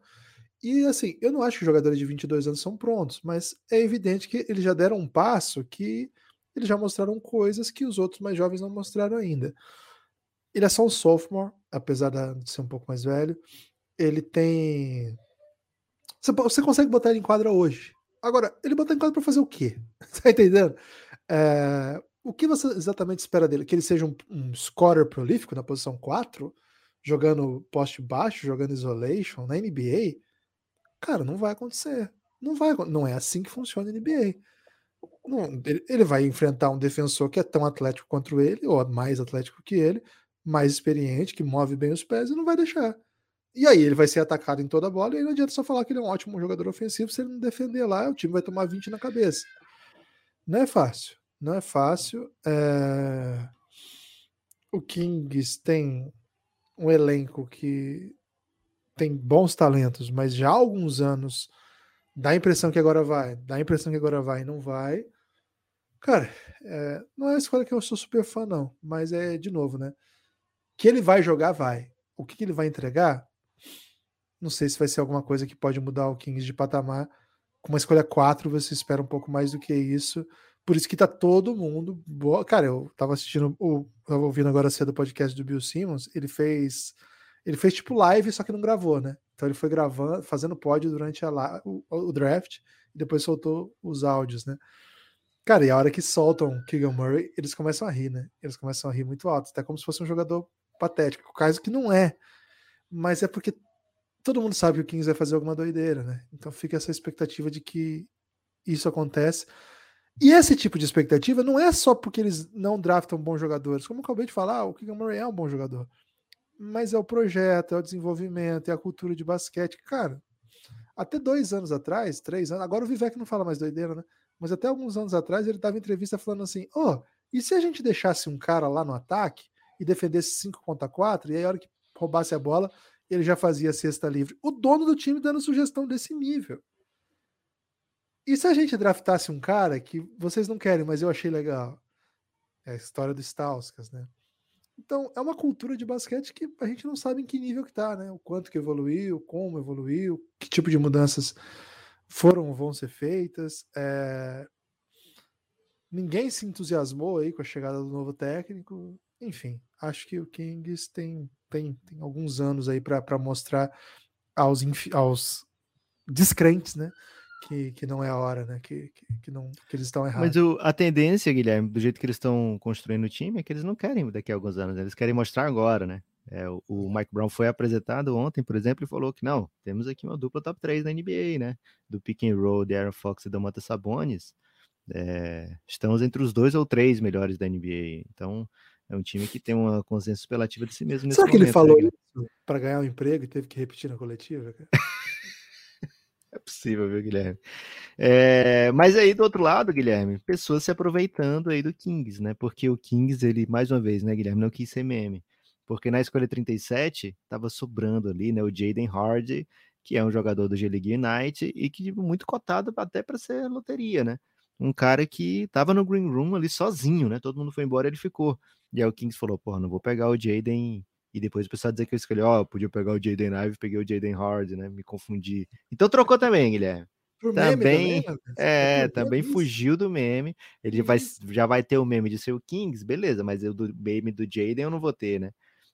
E assim, eu não acho que jogadores de 22 anos são prontos, mas é evidente que eles já deram um passo que eles já mostraram coisas que os outros mais jovens não mostraram ainda. Ele é só um sophomore, apesar de ser um pouco mais velho. Ele tem. Você, você consegue botar ele em quadra hoje. Agora, ele botar em quadra para fazer o quê? tá entendendo? É... O que você exatamente espera dele? Que ele seja um, um scorer prolífico na posição 4, jogando poste baixo, jogando isolation na NBA? Cara, não vai acontecer. Não vai, não é assim que funciona a NBA. Não, ele, vai enfrentar um defensor que é tão atlético quanto ele, ou mais atlético que ele, mais experiente, que move bem os pés e não vai deixar. E aí ele vai ser atacado em toda a bola e não adianta só falar que ele é um ótimo jogador ofensivo se ele não defender lá, o time vai tomar 20 na cabeça. Não é fácil. Não é fácil. É... O Kings tem um elenco que tem bons talentos, mas já há alguns anos dá a impressão que agora vai, dá a impressão que agora vai e não vai. Cara, é... não é a escola que eu sou super fã, não, mas é de novo, né? Que ele vai jogar, vai. O que, que ele vai entregar? Não sei se vai ser alguma coisa que pode mudar o Kings de patamar. Com uma escolha 4, você espera um pouco mais do que isso. Por isso que tá todo mundo. Boa. Cara, eu tava assistindo, o, tava ouvindo agora cedo o podcast do Bill Simmons. Ele fez. Ele fez tipo live, só que não gravou, né? Então ele foi gravando, fazendo pod durante a, o, o, draft e depois soltou os áudios, né? Cara, e a hora que soltam Keegan Murray, eles começam a rir, né? Eles começam a rir muito alto, até como se fosse um jogador patético, caso que não é. Mas é porque todo mundo sabe que o Kings vai fazer alguma doideira, né? Então fica essa expectativa de que isso acontece. E esse tipo de expectativa não é só porque eles não draftam bons jogadores. Como eu acabei de falar, o Keegan Murray é um bom jogador mas é o projeto, é o desenvolvimento, é a cultura de basquete. Cara, até dois anos atrás, três anos, agora o Vivek não fala mais doideira, né? Mas até alguns anos atrás ele dava entrevista falando assim: ó, oh, e se a gente deixasse um cara lá no ataque e defendesse 5 contra 4, e aí a hora que roubasse a bola, ele já fazia cesta livre? O dono do time dando sugestão desse nível. E se a gente draftasse um cara que vocês não querem, mas eu achei legal? É a história do Stauskas, né? Então, é uma cultura de basquete que a gente não sabe em que nível que tá, né? O quanto que evoluiu, como evoluiu, que tipo de mudanças foram vão ser feitas. É... Ninguém se entusiasmou aí com a chegada do novo técnico. Enfim, acho que o Kings tem, tem, tem alguns anos aí para mostrar aos, aos descrentes, né? Que, que não é a hora, né? Que, que, que não, que eles estão errados. Mas o, a tendência, Guilherme, do jeito que eles estão construindo o time, é que eles não querem daqui a alguns anos, né? eles querem mostrar agora, né? É, o, o, Mike Brown foi apresentado ontem, por exemplo, e falou que não, temos aqui uma dupla top 3 da NBA, né? Do pick and roll de Aaron Fox e da Mata Sabonis. É, estamos entre os dois ou três melhores da NBA. Então, é um time que tem uma consciência superlativa de si mesmo. Será que ele falou né? isso para ganhar um emprego e teve que repetir na coletiva? É possível, viu, Guilherme? É, mas aí do outro lado, Guilherme, pessoas se aproveitando aí do Kings, né? Porque o Kings, ele, mais uma vez, né, Guilherme, não quis ser meme. Porque na escolha 37 tava sobrando ali, né, o Jaden Hardy, que é um jogador do G-League United e que muito cotado até para ser loteria, né? Um cara que tava no green room ali sozinho, né? Todo mundo foi embora, ele ficou. E aí o Kings falou: "Porra, não vou pegar o Jaden e depois o pessoal dizer que eu escolhi, ó, oh, podia pegar o Jaden Ive, peguei o Jaden Hard, né? Me confundi. Então trocou também, Guilherme. Por também, também é, também fugiu do meme. Ele vai, já vai ter o meme de ser o Kings, beleza, mas o do meme do Jaden eu não vou ter, né?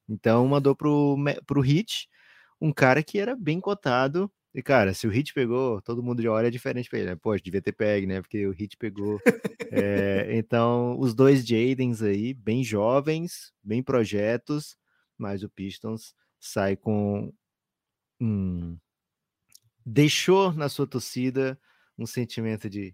Então mandou pro, pro Hit, um cara que era bem cotado. E, cara, se o Hit pegou, todo mundo de olha é diferente pra ele, né? Poxa, devia ter pego, né? Porque o Hit pegou. é, então, os dois Jadens aí, bem jovens, bem projetos, mas o Pistons sai com deixou na sua torcida um sentimento de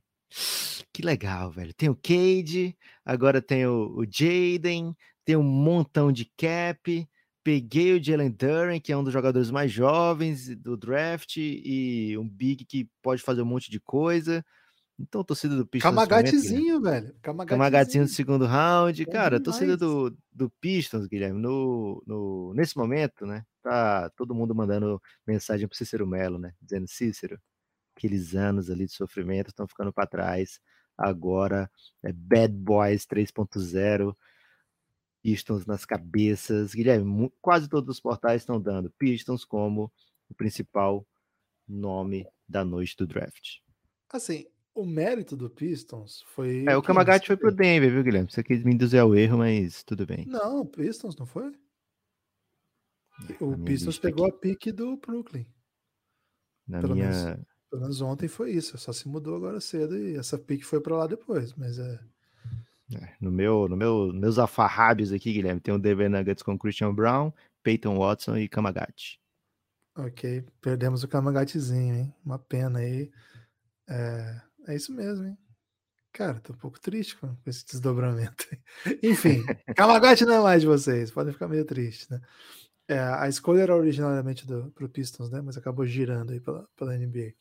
que legal, velho. Tem o Cade, agora tem o, o Jaden, tem um montão de cap. Peguei o Jalen Duran, que é um dos jogadores mais jovens do draft, e um big que pode fazer um monte de coisa. Então, torcida do Pistons. Camagatezinho, velho. Camagatezinho do segundo round. Bom Cara, demais. torcida do, do Pistons, Guilherme, no, no, nesse momento, né? Tá todo mundo mandando mensagem pro Cícero Melo, né? Dizendo, Cícero, aqueles anos ali de sofrimento estão ficando para trás. Agora é Bad Boys 3.0. Pistons nas cabeças. Guilherme, quase todos os portais estão dando Pistons como o principal nome da noite do draft. Assim, o mérito do Pistons foi. É, o Kamagati foi pro Denver, viu, Guilherme? Você quis me induzir ao erro, mas tudo bem. Não, o Pistons não foi? É, o Pistons pegou aqui. a pique do Brooklyn. Na pelo minha. Menos, pelo menos ontem foi isso. Só se mudou agora cedo e essa pique foi para lá depois, mas é. é. no meu, no meu, meus afarrábios aqui, Guilherme, tem o Denver Nuggets com Christian Brown, Peyton Watson e Kamagati. Ok, perdemos o Kamagatizinho, hein? Uma pena aí. É, é isso mesmo, hein? Cara, tô um pouco triste com esse desdobramento. Enfim, Kamaguchi não é mais de vocês, podem ficar meio tristes, né? É, a escolha era originalmente do, pro Pistons, né? Mas acabou girando aí pela, pela NBA.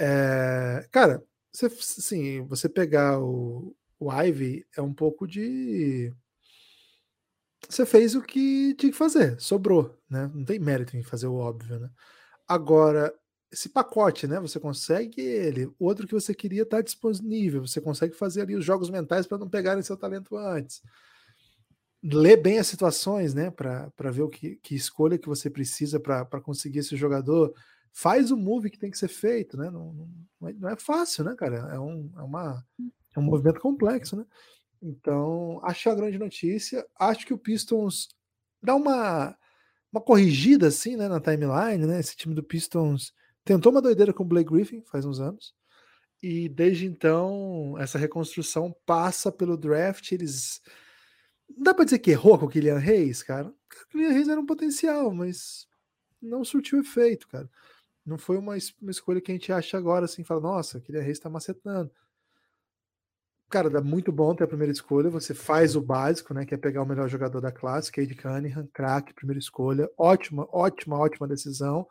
É, cara, você, sim, você pegar o, o Ivy é um pouco de. Você fez o que tinha que fazer, sobrou, né? Não tem mérito em fazer o óbvio, né? Agora, esse pacote, né? Você consegue ele. Outro que você queria está disponível. Você consegue fazer ali os jogos mentais para não pegarem seu talento antes. Ler bem as situações, né? Para ver o que, que escolha que você precisa para conseguir esse jogador. Faz o move que tem que ser feito, né? Não, não, é, não é fácil, né, cara? É um, é, uma, é um movimento complexo, né? Então, acho a grande notícia. Acho que o Pistons dá uma uma corrigida assim, né, na timeline, né? Esse time do Pistons tentou uma doideira com o Blake Griffin faz uns anos. E desde então, essa reconstrução passa pelo draft. Eles. Não dá pra dizer que errou com o Kylian Reis, cara. O Kylian Reis era um potencial, mas não surtiu efeito, cara. Não foi uma, uma escolha que a gente acha agora, assim, fala, nossa, o Kylian Reis tá macetando. Cara, dá muito bom ter a primeira escolha. Você faz o básico, né? Que é pegar o melhor jogador da classe, Cade Cunningham, craque, primeira escolha. Ótima, ótima, ótima decisão.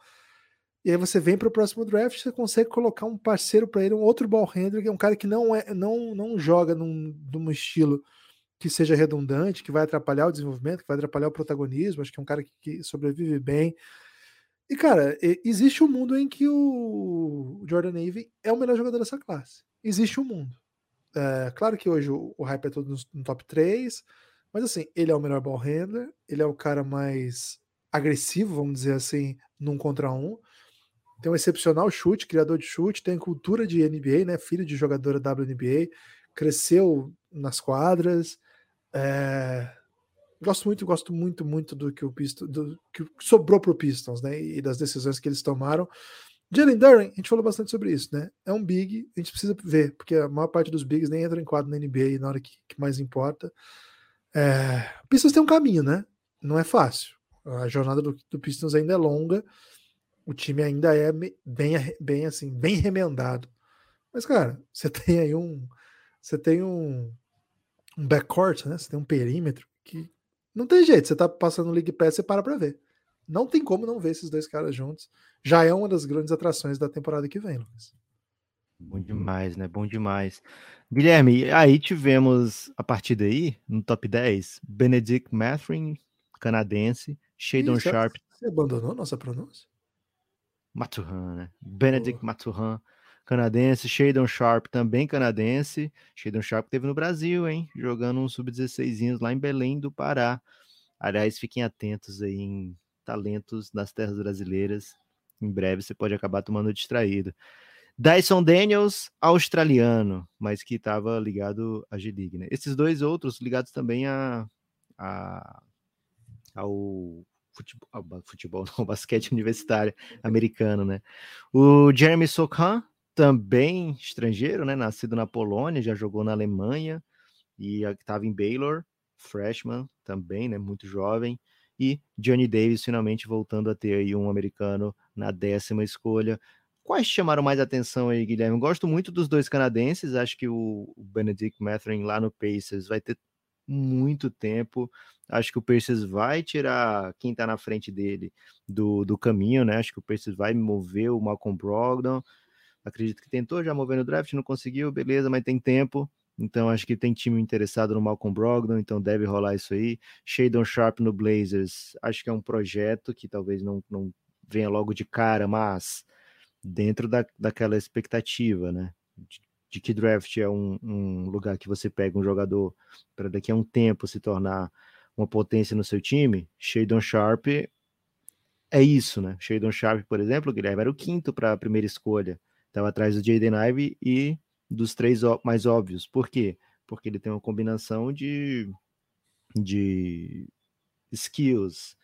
E aí você vem para o próximo draft, você consegue colocar um parceiro para ele, um outro ball handler, que é um cara que não é, não, não joga num, num estilo que seja redundante, que vai atrapalhar o desenvolvimento, que vai atrapalhar o protagonismo. Acho que é um cara que, que sobrevive bem. E, cara, existe um mundo em que o Jordan Navy é o melhor jogador dessa classe. Existe um mundo. É, claro que hoje o, o hype é todo no, no, top 3, mas assim, ele é o melhor ball handler, ele é o cara mais agressivo, vamos dizer assim, num contra um. Tem um excepcional chute, criador de chute, tem cultura de NBA, né? Filho de jogadora WNBA, cresceu nas quadras. É, gosto muito, gosto muito, muito do que o Pistons, do que sobrou pro Pistons, né? E das decisões que eles tomaram. Jalen Duren, a gente falou bastante sobre isso, né? É um big, a gente precisa ver, porque a maior parte dos bigs nem entra em quadro na NBA na hora que, que mais importa. É, o Pistons tem um caminho, né? Não é fácil. A jornada do, do Pistons ainda é longa. O time ainda é bem, bem assim, bem remendado. Mas, cara, você tem aí um. Você tem um, um backcourt, né? Você tem um perímetro que não tem jeito. Você tá passando no League Pass, você para pra ver. Não tem como não ver esses dois caras juntos. Já é uma das grandes atrações da temporada que vem, Lucas. Bom demais, né? Bom demais. Guilherme, aí tivemos a partir daí, no top 10, Benedict Mathurin, canadense, Shadon Sharp. Você abandonou nossa pronúncia? Maturan, né? Benedict oh. Maturan, canadense. Shadon Sharp, também canadense. Shadon Sharp teve no Brasil, hein? Jogando um sub-16 lá em Belém do Pará. Aliás, fiquem atentos aí em talentos nas terras brasileiras. Em breve você pode acabar tomando distraído. Dyson Daniels, australiano, mas que estava ligado à G-League. Né? Esses dois outros ligados também a, a, ao futebol, ao futebol não, basquete universitário americano. Né? O Jeremy Sokan, também estrangeiro, né? nascido na Polônia, já jogou na Alemanha e estava em Baylor, freshman também, né? muito jovem e Johnny Davis finalmente voltando a ter aí um americano na décima escolha. Quais chamaram mais atenção aí, Guilherme? Gosto muito dos dois canadenses, acho que o Benedict Mathurin lá no Pacers vai ter muito tempo. Acho que o Pacers vai tirar quem está na frente dele do, do caminho, né? Acho que o Pacers vai mover o Malcolm Brogdon. Acredito que tentou já mover no draft, não conseguiu, beleza, mas tem tempo. Então acho que tem time interessado no Malcolm Brogdon, então deve rolar isso aí. Shadon Sharp no Blazers, acho que é um projeto que talvez não, não venha logo de cara, mas dentro da, daquela expectativa, né? De, que draft é um, um, lugar que você pega um jogador para daqui a um tempo se tornar uma potência no seu time, Shadon Sharp é isso, né? Shadon Sharp, por exemplo, Guilherme, era o quinto para a primeira escolha. Estava atrás do Jaden Ive e dos três mais óbvios. Por quê? Porque ele tem uma combinação de, de skills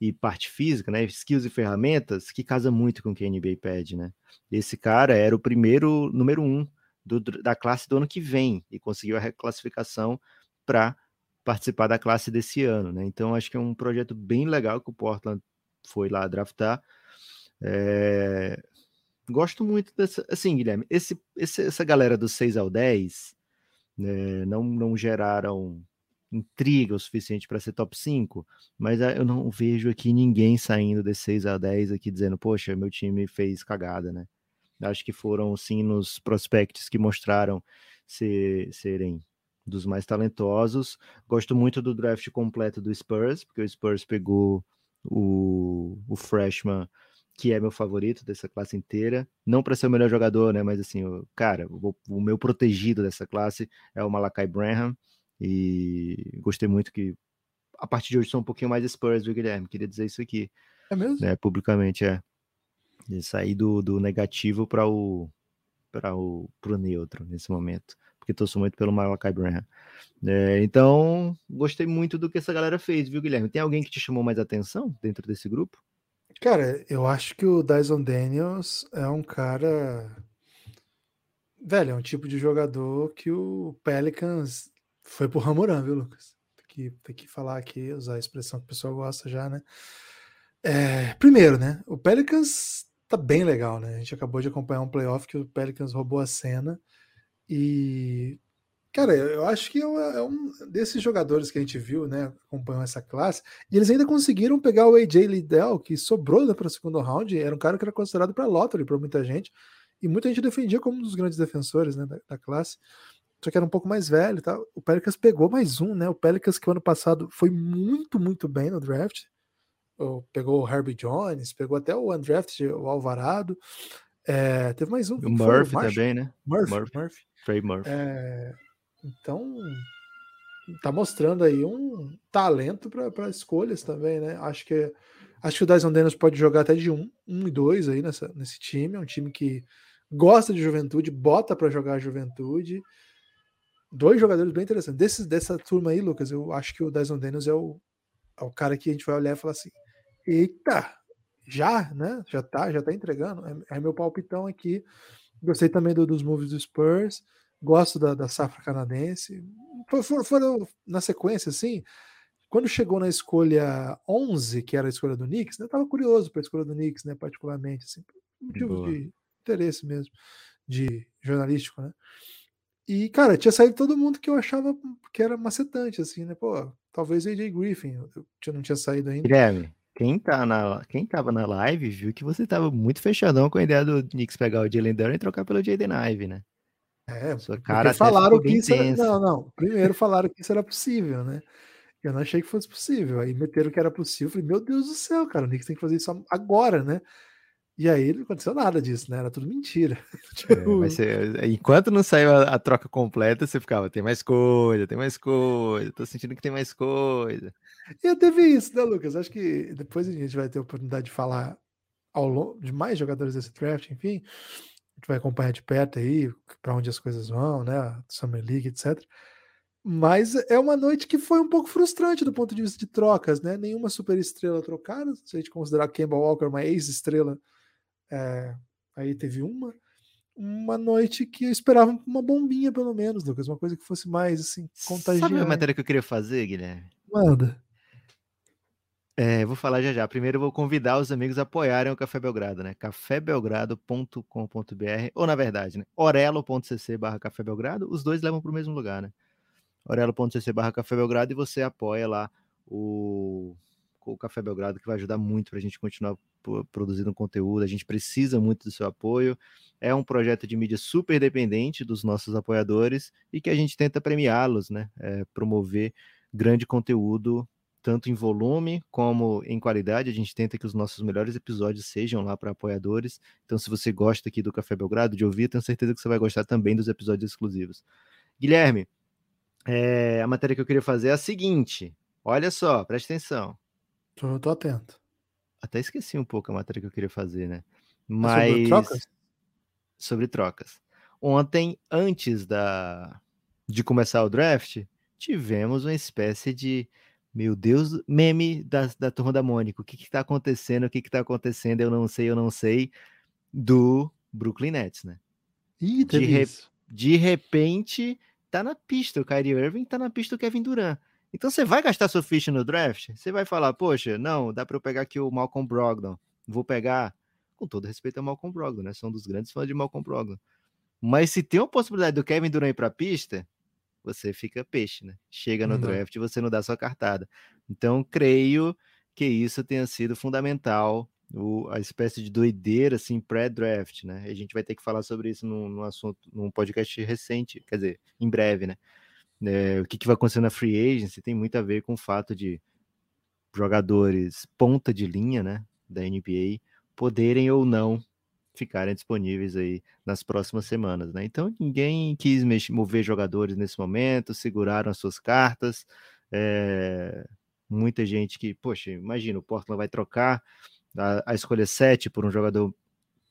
e parte física, né? Skills e ferramentas que casa muito com o que a NBA pede, né? Esse cara era o primeiro número um do, da classe do ano que vem e conseguiu a reclassificação para participar da classe desse ano, né? Então acho que é um projeto bem legal que o Portland foi lá draftar. É, Gosto muito dessa. Assim, Guilherme, esse, esse, essa galera dos 6 ao 10 né, não, não geraram intriga o suficiente para ser top 5, mas ah, eu não vejo aqui ninguém saindo de 6 a 10 aqui dizendo, poxa, meu time fez cagada, né? Acho que foram sim nos prospects que mostraram ser, serem dos mais talentosos. Gosto muito do draft completo do Spurs, porque o Spurs pegou o, o freshman que é meu favorito dessa classe inteira. Não para ser o melhor jogador, né? Mas assim, o, cara, o, o, meu protegido dessa classe é o Malakai Branham. E gostei muito que a partir de hoje sou um pouquinho mais Spurs, viu, Guilherme? Queria dizer isso aqui. É mesmo? Né, publicamente, é. De sair do, do negativo para o para o pro neutro nesse momento. porque torço muito pelo Malachi Branham. É, então, gostei muito do que essa galera fez, viu, Guilherme? Tem alguém que te chamou mais atenção dentro desse grupo? Cara, eu acho que o Dyson Daniels é um cara. Velho, é um tipo de jogador que o Pelicans foi pro Ramoran, viu, Lucas? Tem que, tem que falar aqui, usar a expressão que o pessoal gosta já, né? É, primeiro, né? O Pelicans tá bem legal, né? A gente acabou de acompanhar um playoff que o Pelicans roubou a cena e Cara, eu acho que é, é um desses jogadores que a gente viu, né? Acompanhou essa classe, e eles ainda conseguiram pegar o AJ Liddell, que sobrou para o segundo round, era um cara que era considerado para lottery para muita gente, e muita gente defendia como um dos grandes defensores né, da, da, classe, só que era um pouco mais velho tá? O Pelicans pegou mais um, né? O Pelicans que o ano passado foi muito, muito bem no draft, pegou o Herbie Jones, pegou até o undraft, o Alvarado, é, teve mais um. O Murphy também, né? Murphy. Murphy. Murphy. Trey Murphy. É, então, tá mostrando aí um talento para escolhas também, né? Acho que acho que o Dyson Daniels pode jogar até de um, um e dois aí nessa, nesse time. É um time que gosta de juventude, bota para jogar a juventude. Dois jogadores bem interessantes. Desses, dessa turma aí, Lucas, eu acho que o Dyson Daniels é o, é o cara que a gente vai olhar e falar assim: eita, já, né? Já tá, já tá entregando. É, é meu palpitão aqui. Gostei também do, dos moves do Spurs gosto da, da safra canadense. Foram, foram, na sequência, assim, quando chegou na escolha 11, que era a escolha do Knicks, né, eu estava curioso para a escolha do Knicks, né, particularmente, assim, por motivo Boa. de interesse mesmo, de jornalístico, né. E, cara, tinha saído todo mundo que eu achava que era macetante, assim, né, pô, talvez AJ Griffin, eu não tinha saído ainda. Guilherme, quem, tá na, quem tava na live viu que você tava muito fechadão com a ideia do Knicks pegar o Jalen Duran e trocar pelo Jaden Ive, né? É, Sua cara falaram que isso era, não, não. Primeiro falaram que isso era possível, né? Eu não achei que fosse possível. Aí meteram que era possível. Falei, meu Deus do céu, cara, o Knicks tem que fazer isso agora, né? E aí não aconteceu nada disso, né? Era tudo mentira. É, você, enquanto não saiu a, a, troca completa, você ficava, tem mais coisa, tem mais coisa, tô sentindo que tem mais coisa. E teve isso, né, Lucas? Acho que depois a gente vai ter a oportunidade de falar ao longo de mais jogadores desse draft, enfim gente vai acompanhar de perto aí para onde as coisas vão, né? Summer League, etc. Mas é uma noite que foi um pouco frustrante do ponto de vista de trocas, né? Nenhuma super estrela trocada. Se a gente considerar Kemba Walker uma ex-estrela, é, aí teve uma. Uma noite que eu esperava uma bombinha, pelo menos, Lucas. Uma coisa que fosse mais assim, contagiante. Sabe a matéria que eu queria fazer, Guilherme? Manda. É, vou falar já já. Primeiro vou convidar os amigos a apoiarem o Café Belgrado, né? cafébelgrado.com.br ou na verdade, né? orelo.cc barra Café Belgrado, os dois levam para o mesmo lugar, né? orelo.cc barra Café Belgrado e você apoia lá o, o Café Belgrado, que vai ajudar muito para a gente continuar produzindo conteúdo. A gente precisa muito do seu apoio. É um projeto de mídia super dependente dos nossos apoiadores e que a gente tenta premiá-los, né? É, promover grande conteúdo tanto em volume como em qualidade. A gente tenta que os nossos melhores episódios sejam lá para apoiadores. Então, se você gosta aqui do Café Belgrado, de ouvir, tenho certeza que você vai gostar também dos episódios exclusivos. Guilherme, é, a matéria que eu queria fazer é a seguinte. Olha só, preste atenção. Tô atento. Até esqueci um pouco a matéria que eu queria fazer, né? Mas. É sobre trocas? Sobre trocas. Ontem, antes da de começar o draft, tivemos uma espécie de meu Deus, meme da, da turma da Mônica. O que está acontecendo? O que está acontecendo? Eu não sei, eu não sei. Do Brooklyn Nets, né? Ih, de, re, de repente, tá na pista o Kyrie Irving, tá na pista o Kevin Durant. Então você vai gastar sua ficha no draft? Você vai falar, poxa, não, dá para eu pegar aqui o Malcolm Brogdon. Vou pegar, com todo respeito ao Malcolm Brogdon, né? São dos grandes fãs de Malcolm Brogdon. Mas se tem uma possibilidade do Kevin Durant ir para a pista, você fica peixe, né? Chega no uhum. draft e você não dá sua cartada. Então, creio que isso tenha sido fundamental, o, a espécie de doideira, assim, pré-draft, né? A gente vai ter que falar sobre isso num, num, assunto, num podcast recente, quer dizer, em breve, né? É, o que, que vai acontecer na free agency tem muito a ver com o fato de jogadores ponta de linha, né, da NBA, poderem ou não ficarem disponíveis aí nas próximas semanas, né? Então ninguém quis mexer, mover jogadores nesse momento, seguraram as suas cartas. É, muita gente que, poxa, imagina, o Portland vai trocar a, a escolha 7 por um jogador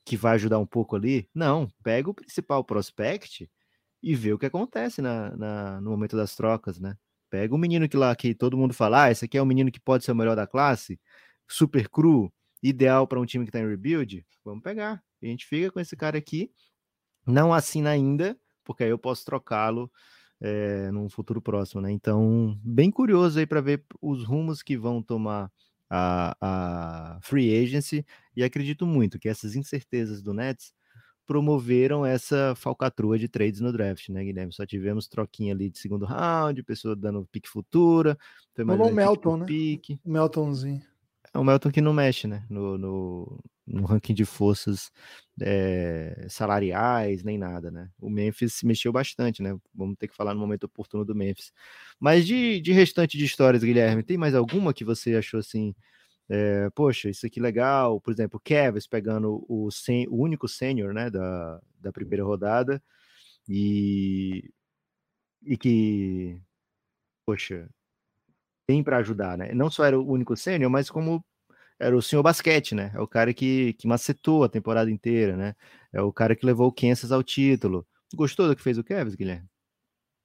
que vai ajudar um pouco ali. Não, pega o principal prospect e ver o que acontece na, na, no momento das trocas, né? Pega o menino que lá que todo mundo fala, ah, esse aqui é o menino que pode ser o melhor da classe, super cru, ideal para um time que está em rebuild, vamos pegar. A gente fica com esse cara aqui, não assina ainda, porque aí eu posso trocá-lo é, num futuro próximo, né? Então, bem curioso aí para ver os rumos que vão tomar a, a free agency e acredito muito que essas incertezas do Nets promoveram essa falcatrua de trades no draft, né, Guilherme? Só tivemos troquinha ali de segundo round, pessoa dando pique futura, foi mais um Melton, né? Pique. Meltonzinho. É um Melton que não mexe, né? No, no, no ranking de forças é, salariais, nem nada, né? O Memphis se mexeu bastante, né? Vamos ter que falar no momento oportuno do Memphis. Mas de, de restante de histórias, Guilherme, tem mais alguma que você achou assim? É, poxa, isso aqui legal. Por exemplo, o Kevs pegando o, sen, o único sênior né, da, da primeira rodada e, e que, poxa, tem para ajudar, né? Não só era o único sênior, mas como era o senhor basquete, né? É o cara que, que macetou a temporada inteira, né? É o cara que levou o Kansas ao título. Gostou do que fez o Kevs, Guilherme?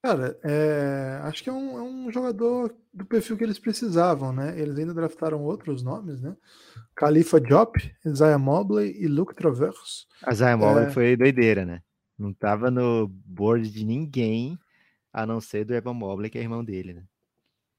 Cara, é, acho que é um, é um, jogador do perfil que eles precisavam, né? Eles ainda draftaram outros nomes, né? Khalifa Diop, Isaiah Mobley e Luke Travers. Isaiah Mobley é... foi doideira, né? Não tava no board de ninguém, a não ser do Evan Mobley, que é irmão dele, né?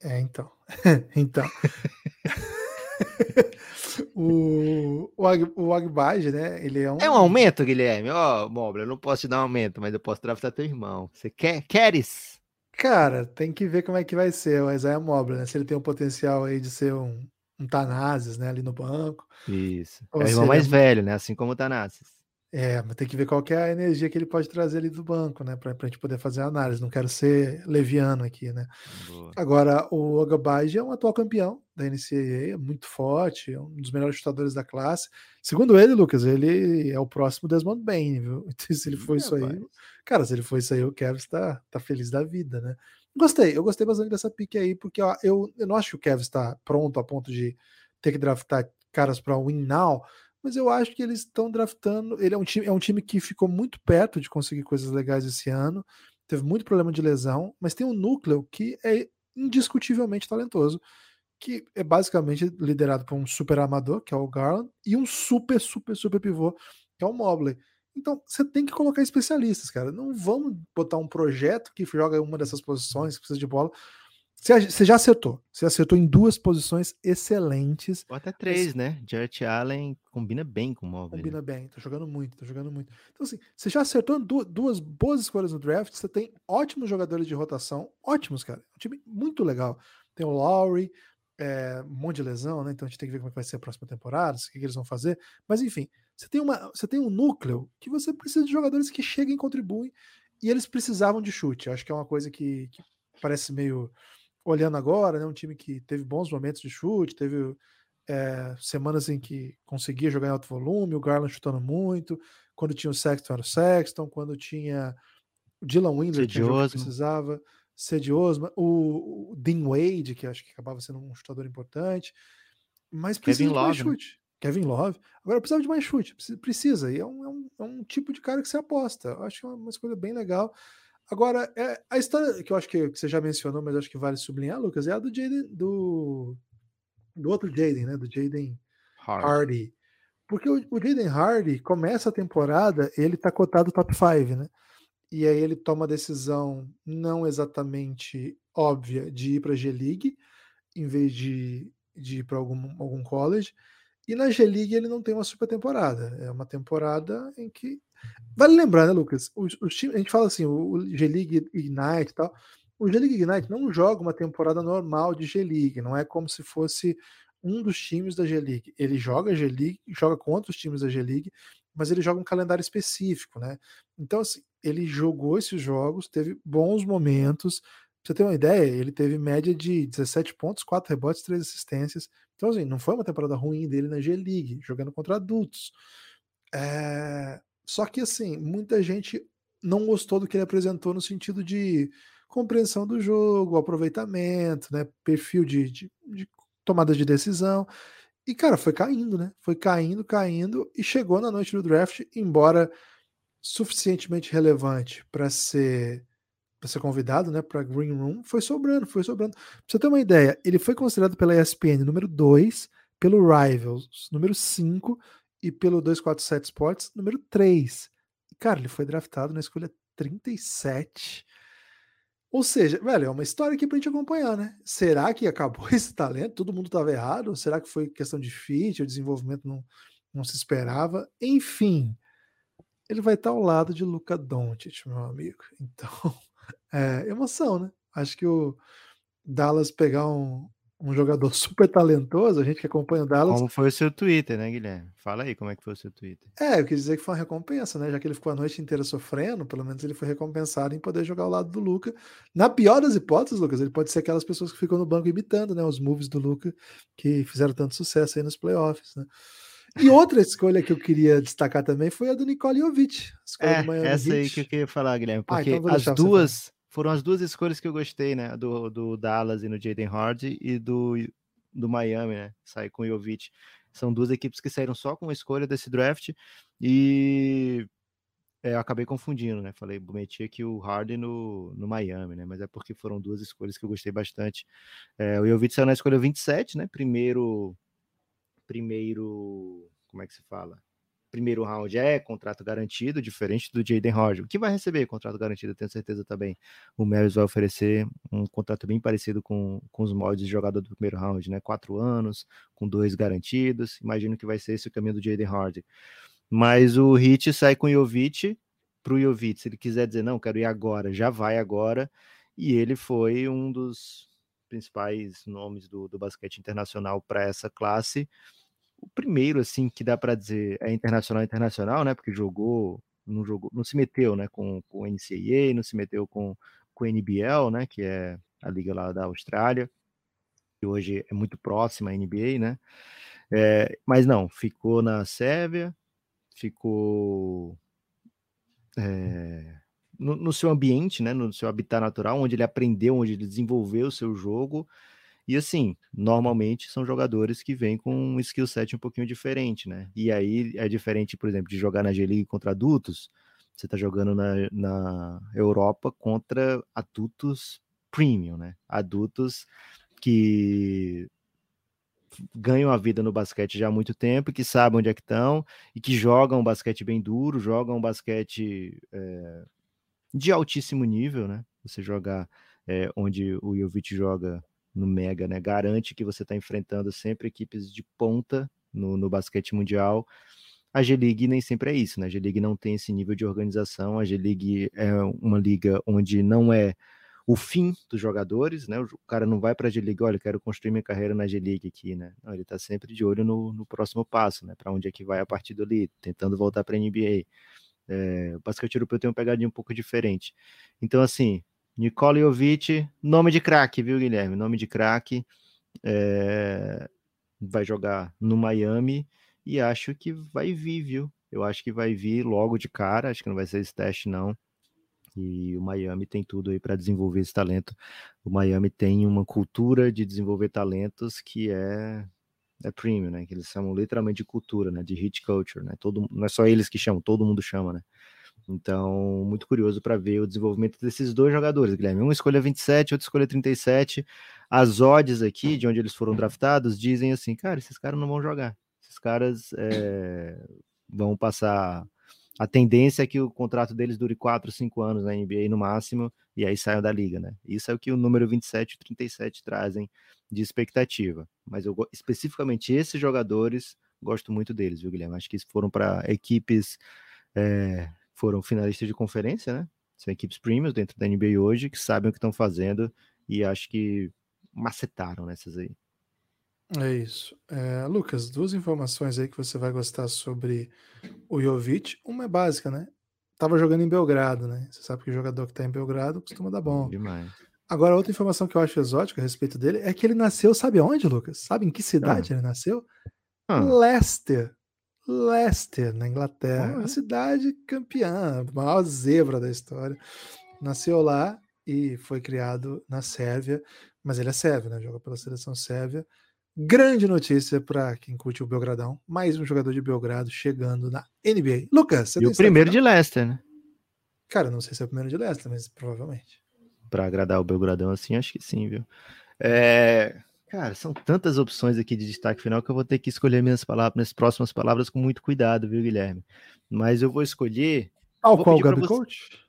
É, então. então. o, o, Ag, o Agbage, né? Ele é um. É um aumento, Guilherme. Ó, oh, Mobile, eu não posso te dar um aumento, mas eu posso draftar teu irmão. Você quer? Queres? Cara, tem que ver como é que vai ser o Isaiah Mobile, né? Se ele tem o potencial aí de ser um, um Tanazes, né? Ali no banco. Isso. é o irmão mais velho, né? Assim como o Tanazes. É, mas tem que ver qual que é a energia que ele pode trazer ali do banco, né? Para a gente poder fazer a análise. Não quero ser leviano aqui, né? Boa. Agora, o Ogabaji é um atual campeão da NCAA, é muito forte, é um dos melhores chutadores da classe. Segundo ele, Lucas, ele é o próximo Desmond Bain, viu? Então, se ele for isso aí, cara, se ele for isso aí, o Kevin está tá feliz da vida, né? Gostei, eu gostei bastante dessa pique aí, porque ó, eu, eu não acho que o Kevin está pronto a ponto de ter que draftar caras para win now, mas eu acho que eles estão draftando. Ele é um time, é um time que ficou muito perto de conseguir coisas legais esse ano. Teve muito problema de lesão, mas tem um núcleo que é indiscutivelmente talentoso, que é basicamente liderado por um super amador, que é o Garland, e um super, super, super pivô, que é o Mobley. Então, você tem que colocar especialistas, cara. Não vamos botar um projeto que joga uma dessas posições, que precisa de bola, você já acertou. Você acertou em duas posições excelentes. Ou até três, mas... né? Jarrett Allen combina bem com o Mobley. Combina bem, tá jogando muito, tá jogando muito. Então, assim, você já acertou duas boas escolhas no draft, você tem ótimos jogadores de rotação, ótimos, cara. Um time muito legal. Tem o Lowry, é, um monte de lesão, né? Então a gente tem que ver como é vai ser a próxima temporada, o que, que eles vão fazer. Mas enfim, você tem, uma, você tem um núcleo que você precisa de jogadores que cheguem e contribuem, e eles precisavam de chute. Eu acho que é uma coisa que, que parece meio olhando agora, né, um time que teve bons momentos de chute, teve é, semanas em que conseguia jogar em alto volume, o Garland chutando muito, quando tinha o Sexton era o Sexton, quando tinha o Dylan Windler que precisava, Cedi Osma, o, o Dean Wade, que acho que acabava sendo um chutador importante, mas precisa Kevin de mais Love, né? chute. Né? Kevin Love. Agora precisava de mais chute, precisa, e é um, é um, é um tipo de cara que você aposta. Eu acho que é uma escolha bem legal. Agora, é, a história que eu acho que, que, você já mencionou, mas acho que vale sublinhar, Lucas, é a do Jaden, do, do outro Jaden, né? Do Jaden Hardy. Porque o, o Jaden Hardy começa a temporada, ele tá cotado top 5, né? E aí ele toma a decisão não exatamente óbvia de ir para a G-League, em vez de, de ir para algum, algum college. E na G-League ele não tem uma super temporada. É uma temporada em que Vale lembrar, né, Lucas? Os, times, a gente fala assim, o G-League Ignite e tal. O G-League Ignite não joga uma temporada normal de G-League, não é como se fosse um dos times da G-League. Ele joga G-League, joga contra os times da G-League, mas ele joga um calendário específico, né? Então, assim, ele jogou esses jogos, teve bons momentos. Pra você ter uma ideia, ele teve média de 17 pontos, 4 rebotes, 3 assistências. Então, assim, não foi uma temporada ruim dele na G-League, jogando contra adultos. É... Só que, assim, muita gente não gostou do que ele apresentou no sentido de compreensão do jogo, aproveitamento, né? Perfil de, de, de tomada de decisão. E, cara, foi caindo, né? Foi caindo, caindo, e chegou na noite do draft, embora suficientemente relevante para ser para ser convidado, né, para Green Room, foi sobrando, foi sobrando. Pra você ter uma ideia, ele foi considerado pela ESPN número 2, pelo Rivals número 5 e pelo 247 Sports número 3. Cara, ele foi draftado na escolha 37. Ou seja, velho, é uma história aqui pra gente acompanhar, né? Será que acabou esse talento? Todo mundo estava errado? Será que foi questão de fit, o desenvolvimento não, não se esperava? Enfim, ele vai estar ao lado de Luca Doncic, meu amigo. Então, é emoção, né? Acho que o Dallas pegar um, um jogador super talentoso, a gente que acompanha o Dallas. Como foi o seu Twitter, né, Guilherme? Fala aí como é que foi o seu Twitter. É, eu quis dizer que foi uma recompensa, né? Já que ele ficou a noite inteira sofrendo, pelo menos ele foi recompensado em poder jogar ao lado do Luca. Na pior das hipóteses, Lucas, ele pode ser aquelas pessoas que ficam no banco imitando, né? Os moves do Luca que fizeram tanto sucesso aí nos playoffs, né? E outra escolha que eu queria destacar também foi a do Nicole Jovic. É, essa aí que eu queria falar, Guilherme, ah, porque ah, então as duas foram as duas escolhas que eu gostei, né? Do, do Dallas e no Jaden Hardy e do, do Miami, né? Sair com o Jovic. São duas equipes que saíram só com uma escolha desse draft e é, eu acabei confundindo, né? Falei, meti aqui o Harden no, no Miami, né? Mas é porque foram duas escolhas que eu gostei bastante. É, o Jovic saiu na escolha 27, né? Primeiro primeiro, como é que se fala? Primeiro round é contrato garantido, diferente do Jaden Hodge. O que vai receber contrato garantido, tenho certeza também. O Maris vai oferecer um contrato bem parecido com, com os moldes de jogador do primeiro round, né? Quatro anos, com dois garantidos. Imagino que vai ser esse o caminho do Jaden Hodge. Mas o Hit sai com o Jovic para o Jovic. Se ele quiser dizer, não, quero ir agora, já vai agora. E ele foi um dos principais nomes do, do basquete internacional para essa classe o primeiro assim que dá para dizer é internacional internacional, né? Porque jogou, não jogou, não se meteu, né, com, com o NCAA, não se meteu com com NBL, né, que é a liga lá da Austrália, que hoje é muito próxima à NBA, né? É, mas não, ficou na Sérvia, ficou é, no, no, seu ambiente, né, no seu habitat natural, onde ele aprendeu, onde ele desenvolveu o seu jogo e assim, normalmente são jogadores que vêm com um skill set um pouquinho diferente, né? E aí é diferente, por exemplo, de jogar na G-League contra adultos, você tá jogando na, na Europa contra adultos premium, né? Adultos que ganham a vida no basquete já há muito tempo, que sabem onde é que estão e que jogam basquete bem duro, jogam basquete é, de altíssimo nível, né? Você jogar é, onde o Jovic joga no Mega, né? Garante que você está enfrentando sempre equipes de ponta no, no basquete mundial. A G-League nem sempre é isso, né? A G-League não tem esse nível de organização. A G-League é uma liga onde não é o fim dos jogadores, né? O cara não vai para a G-League, olha, quero construir minha carreira na G-League aqui, né? Não, ele está sempre de olho no, no próximo passo, né? Para onde é que vai a partir dali, tentando voltar para a NBA. É, o basquete europeu tem uma pegadinha um pouco diferente. Então, assim, Nikola Jovic, nome de craque, viu, Guilherme? Nome de craque. É... Vai jogar no Miami e acho que vai vir, viu? Eu acho que vai vir logo de cara. Acho que não vai ser esse teste, não. E o Miami tem tudo aí para desenvolver esse talento. O Miami tem uma cultura de desenvolver talentos que é é premium, né? Que eles chamam literalmente de cultura, né? De hit culture, né? Todo, não é só eles que chamam, todo mundo chama, né? Então, muito curioso para ver o desenvolvimento desses dois jogadores, Guilherme. Um escolha 27, outro escolha 37. As odds aqui, de onde eles foram draftados, dizem assim: cara, esses caras não vão jogar. Esses caras é, vão passar. A tendência é que o contrato deles dure 4, 5 anos na NBA no máximo, e aí saiam da liga, né? Isso é o que o número 27 e 37 trazem de expectativa. Mas eu especificamente esses jogadores, gosto muito deles, viu, Guilherme? Acho que foram para equipes. É, foram finalistas de conferência, né? São equipes premiums dentro da NBA hoje que sabem o que estão fazendo e acho que macetaram nessas aí. É isso. É, Lucas, duas informações aí que você vai gostar sobre o Jovic. Uma é básica, né? Tava jogando em Belgrado, né? Você sabe que o jogador que tá em Belgrado costuma dar bom. Demais. Agora, outra informação que eu acho exótica a respeito dele é que ele nasceu, sabe onde, Lucas? Sabe em que cidade ah. ele nasceu? Ah. Leicester, Leicester, na Inglaterra, uhum. a cidade campeã, a maior zebra da história. Nasceu lá e foi criado na Sérvia, mas ele é sérvio, né? Joga pela seleção sérvia. Grande notícia para quem curte o Belgradão. Mais um jogador de Belgrado chegando na NBA. Lucas, você e o primeiro de Leicester, né? Cara, não sei se é o primeiro de Leicester, mas provavelmente. Para agradar o Belgradão assim, acho que sim, viu? É... Cara, são tantas opções aqui de destaque final que eu vou ter que escolher minhas palavras, minhas próximas palavras com muito cuidado, viu, Guilherme? Mas eu vou escolher. Tal qual o Gabi você... Coach?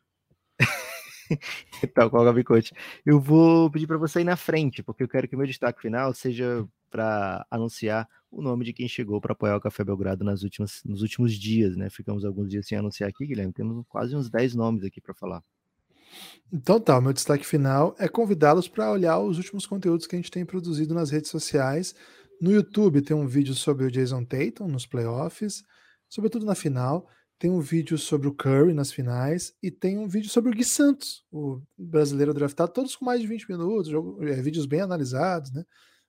Tal qual o Gabi Coach. Eu vou pedir para você ir na frente, porque eu quero que o meu destaque final seja para anunciar o nome de quem chegou para apoiar o Café Belgrado nas últimas, nos últimos dias, né? Ficamos alguns dias sem anunciar aqui, Guilherme. Temos quase uns 10 nomes aqui para falar. Então tá, o meu destaque final é convidá-los para olhar os últimos conteúdos que a gente tem produzido nas redes sociais. No YouTube tem um vídeo sobre o Jason Tatum nos playoffs, sobretudo na final. Tem um vídeo sobre o Curry nas finais e tem um vídeo sobre o Gui Santos, o brasileiro draftado, todos com mais de 20 minutos, jogo, é, vídeos bem analisados, né?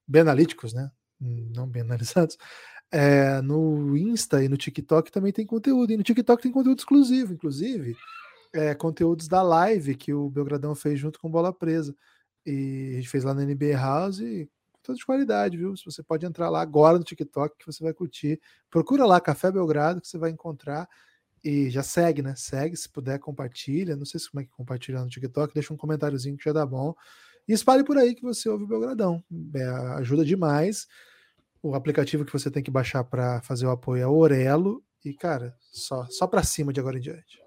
bem analíticos, né? Não bem analisados. É, no Insta e no TikTok também tem conteúdo. E no TikTok tem conteúdo exclusivo, inclusive é, conteúdos da live que o Belgradão fez junto com Bola Presa. E a gente fez lá na NBA House e toda de qualidade, viu? Você pode entrar lá agora no TikTok que você vai curtir. Procura lá Café Belgrado que você vai encontrar. E já segue, né? Segue, se puder, compartilha. Não sei se como é que compartilha no TikTok, deixa um comentáriozinho que já dá bom. E espalhe por aí que você ouve o Belgradão. É, ajuda demais. O aplicativo que você tem que baixar para fazer o apoio é o Orelo. E, cara, só, só para cima de agora em diante.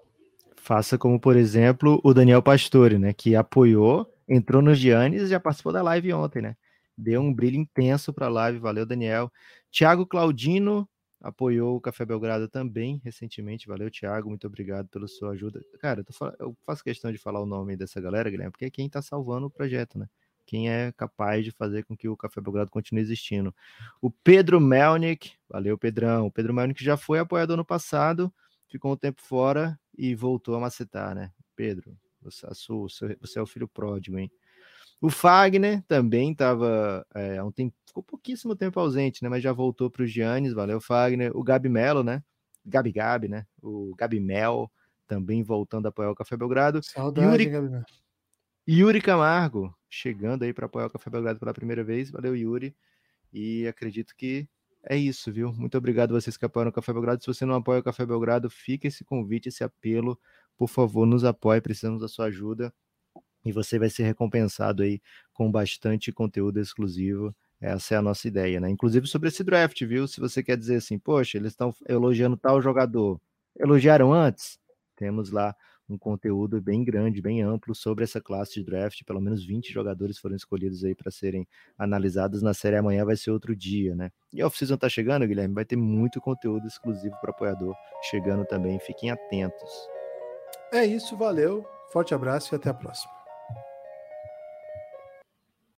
Faça como, por exemplo, o Daniel Pastore, né? Que apoiou, entrou nos Giannis e já participou da live ontem, né? Deu um brilho intenso para a live. Valeu, Daniel. Tiago Claudino apoiou o Café Belgrado também recentemente. Valeu, Tiago. Muito obrigado pela sua ajuda. Cara, eu, faço questão de falar o nome dessa galera, Guilherme, porque é quem está salvando o projeto, né? Quem é capaz de fazer com que o Café Belgrado continue existindo. O Pedro Melnick, valeu, Pedrão. O Pedro Melnick já foi apoiador no passado, ficou um tempo fora e voltou a macetar, né? Pedro, você, você é o filho pródigo, hein? O Fagner também estava é, um tempo, ficou pouquíssimo tempo ausente, né? Mas já voltou para o Giannis, valeu, Fagner. O Gabi Melo, né? Gabi Gabi, né? O Gabi Mel também voltando a apoiar o Café Belgrado. Saudade, Yuri, Gabi. Yuri Camargo chegando aí para apoiar o Café Belgrado pela primeira vez, valeu, Yuri. E acredito que é isso, viu? Muito obrigado vocês que apoiam o Café Belgrado. Se você não apoia o Café Belgrado, fica esse convite, esse apelo. Por favor, nos apoie, precisamos da sua ajuda. E você vai ser recompensado aí com bastante conteúdo exclusivo. Essa é a nossa ideia, né? Inclusive sobre esse draft, viu? Se você quer dizer assim, poxa, eles estão elogiando tal jogador. Elogiaram antes? Temos lá um conteúdo bem grande, bem amplo sobre essa classe de draft. Pelo menos 20 jogadores foram escolhidos aí para serem analisados na série. Amanhã vai ser outro dia, né? E a off-season tá chegando, Guilherme. Vai ter muito conteúdo exclusivo para apoiador chegando também. Fiquem atentos. É isso, valeu. Forte abraço e até a próxima.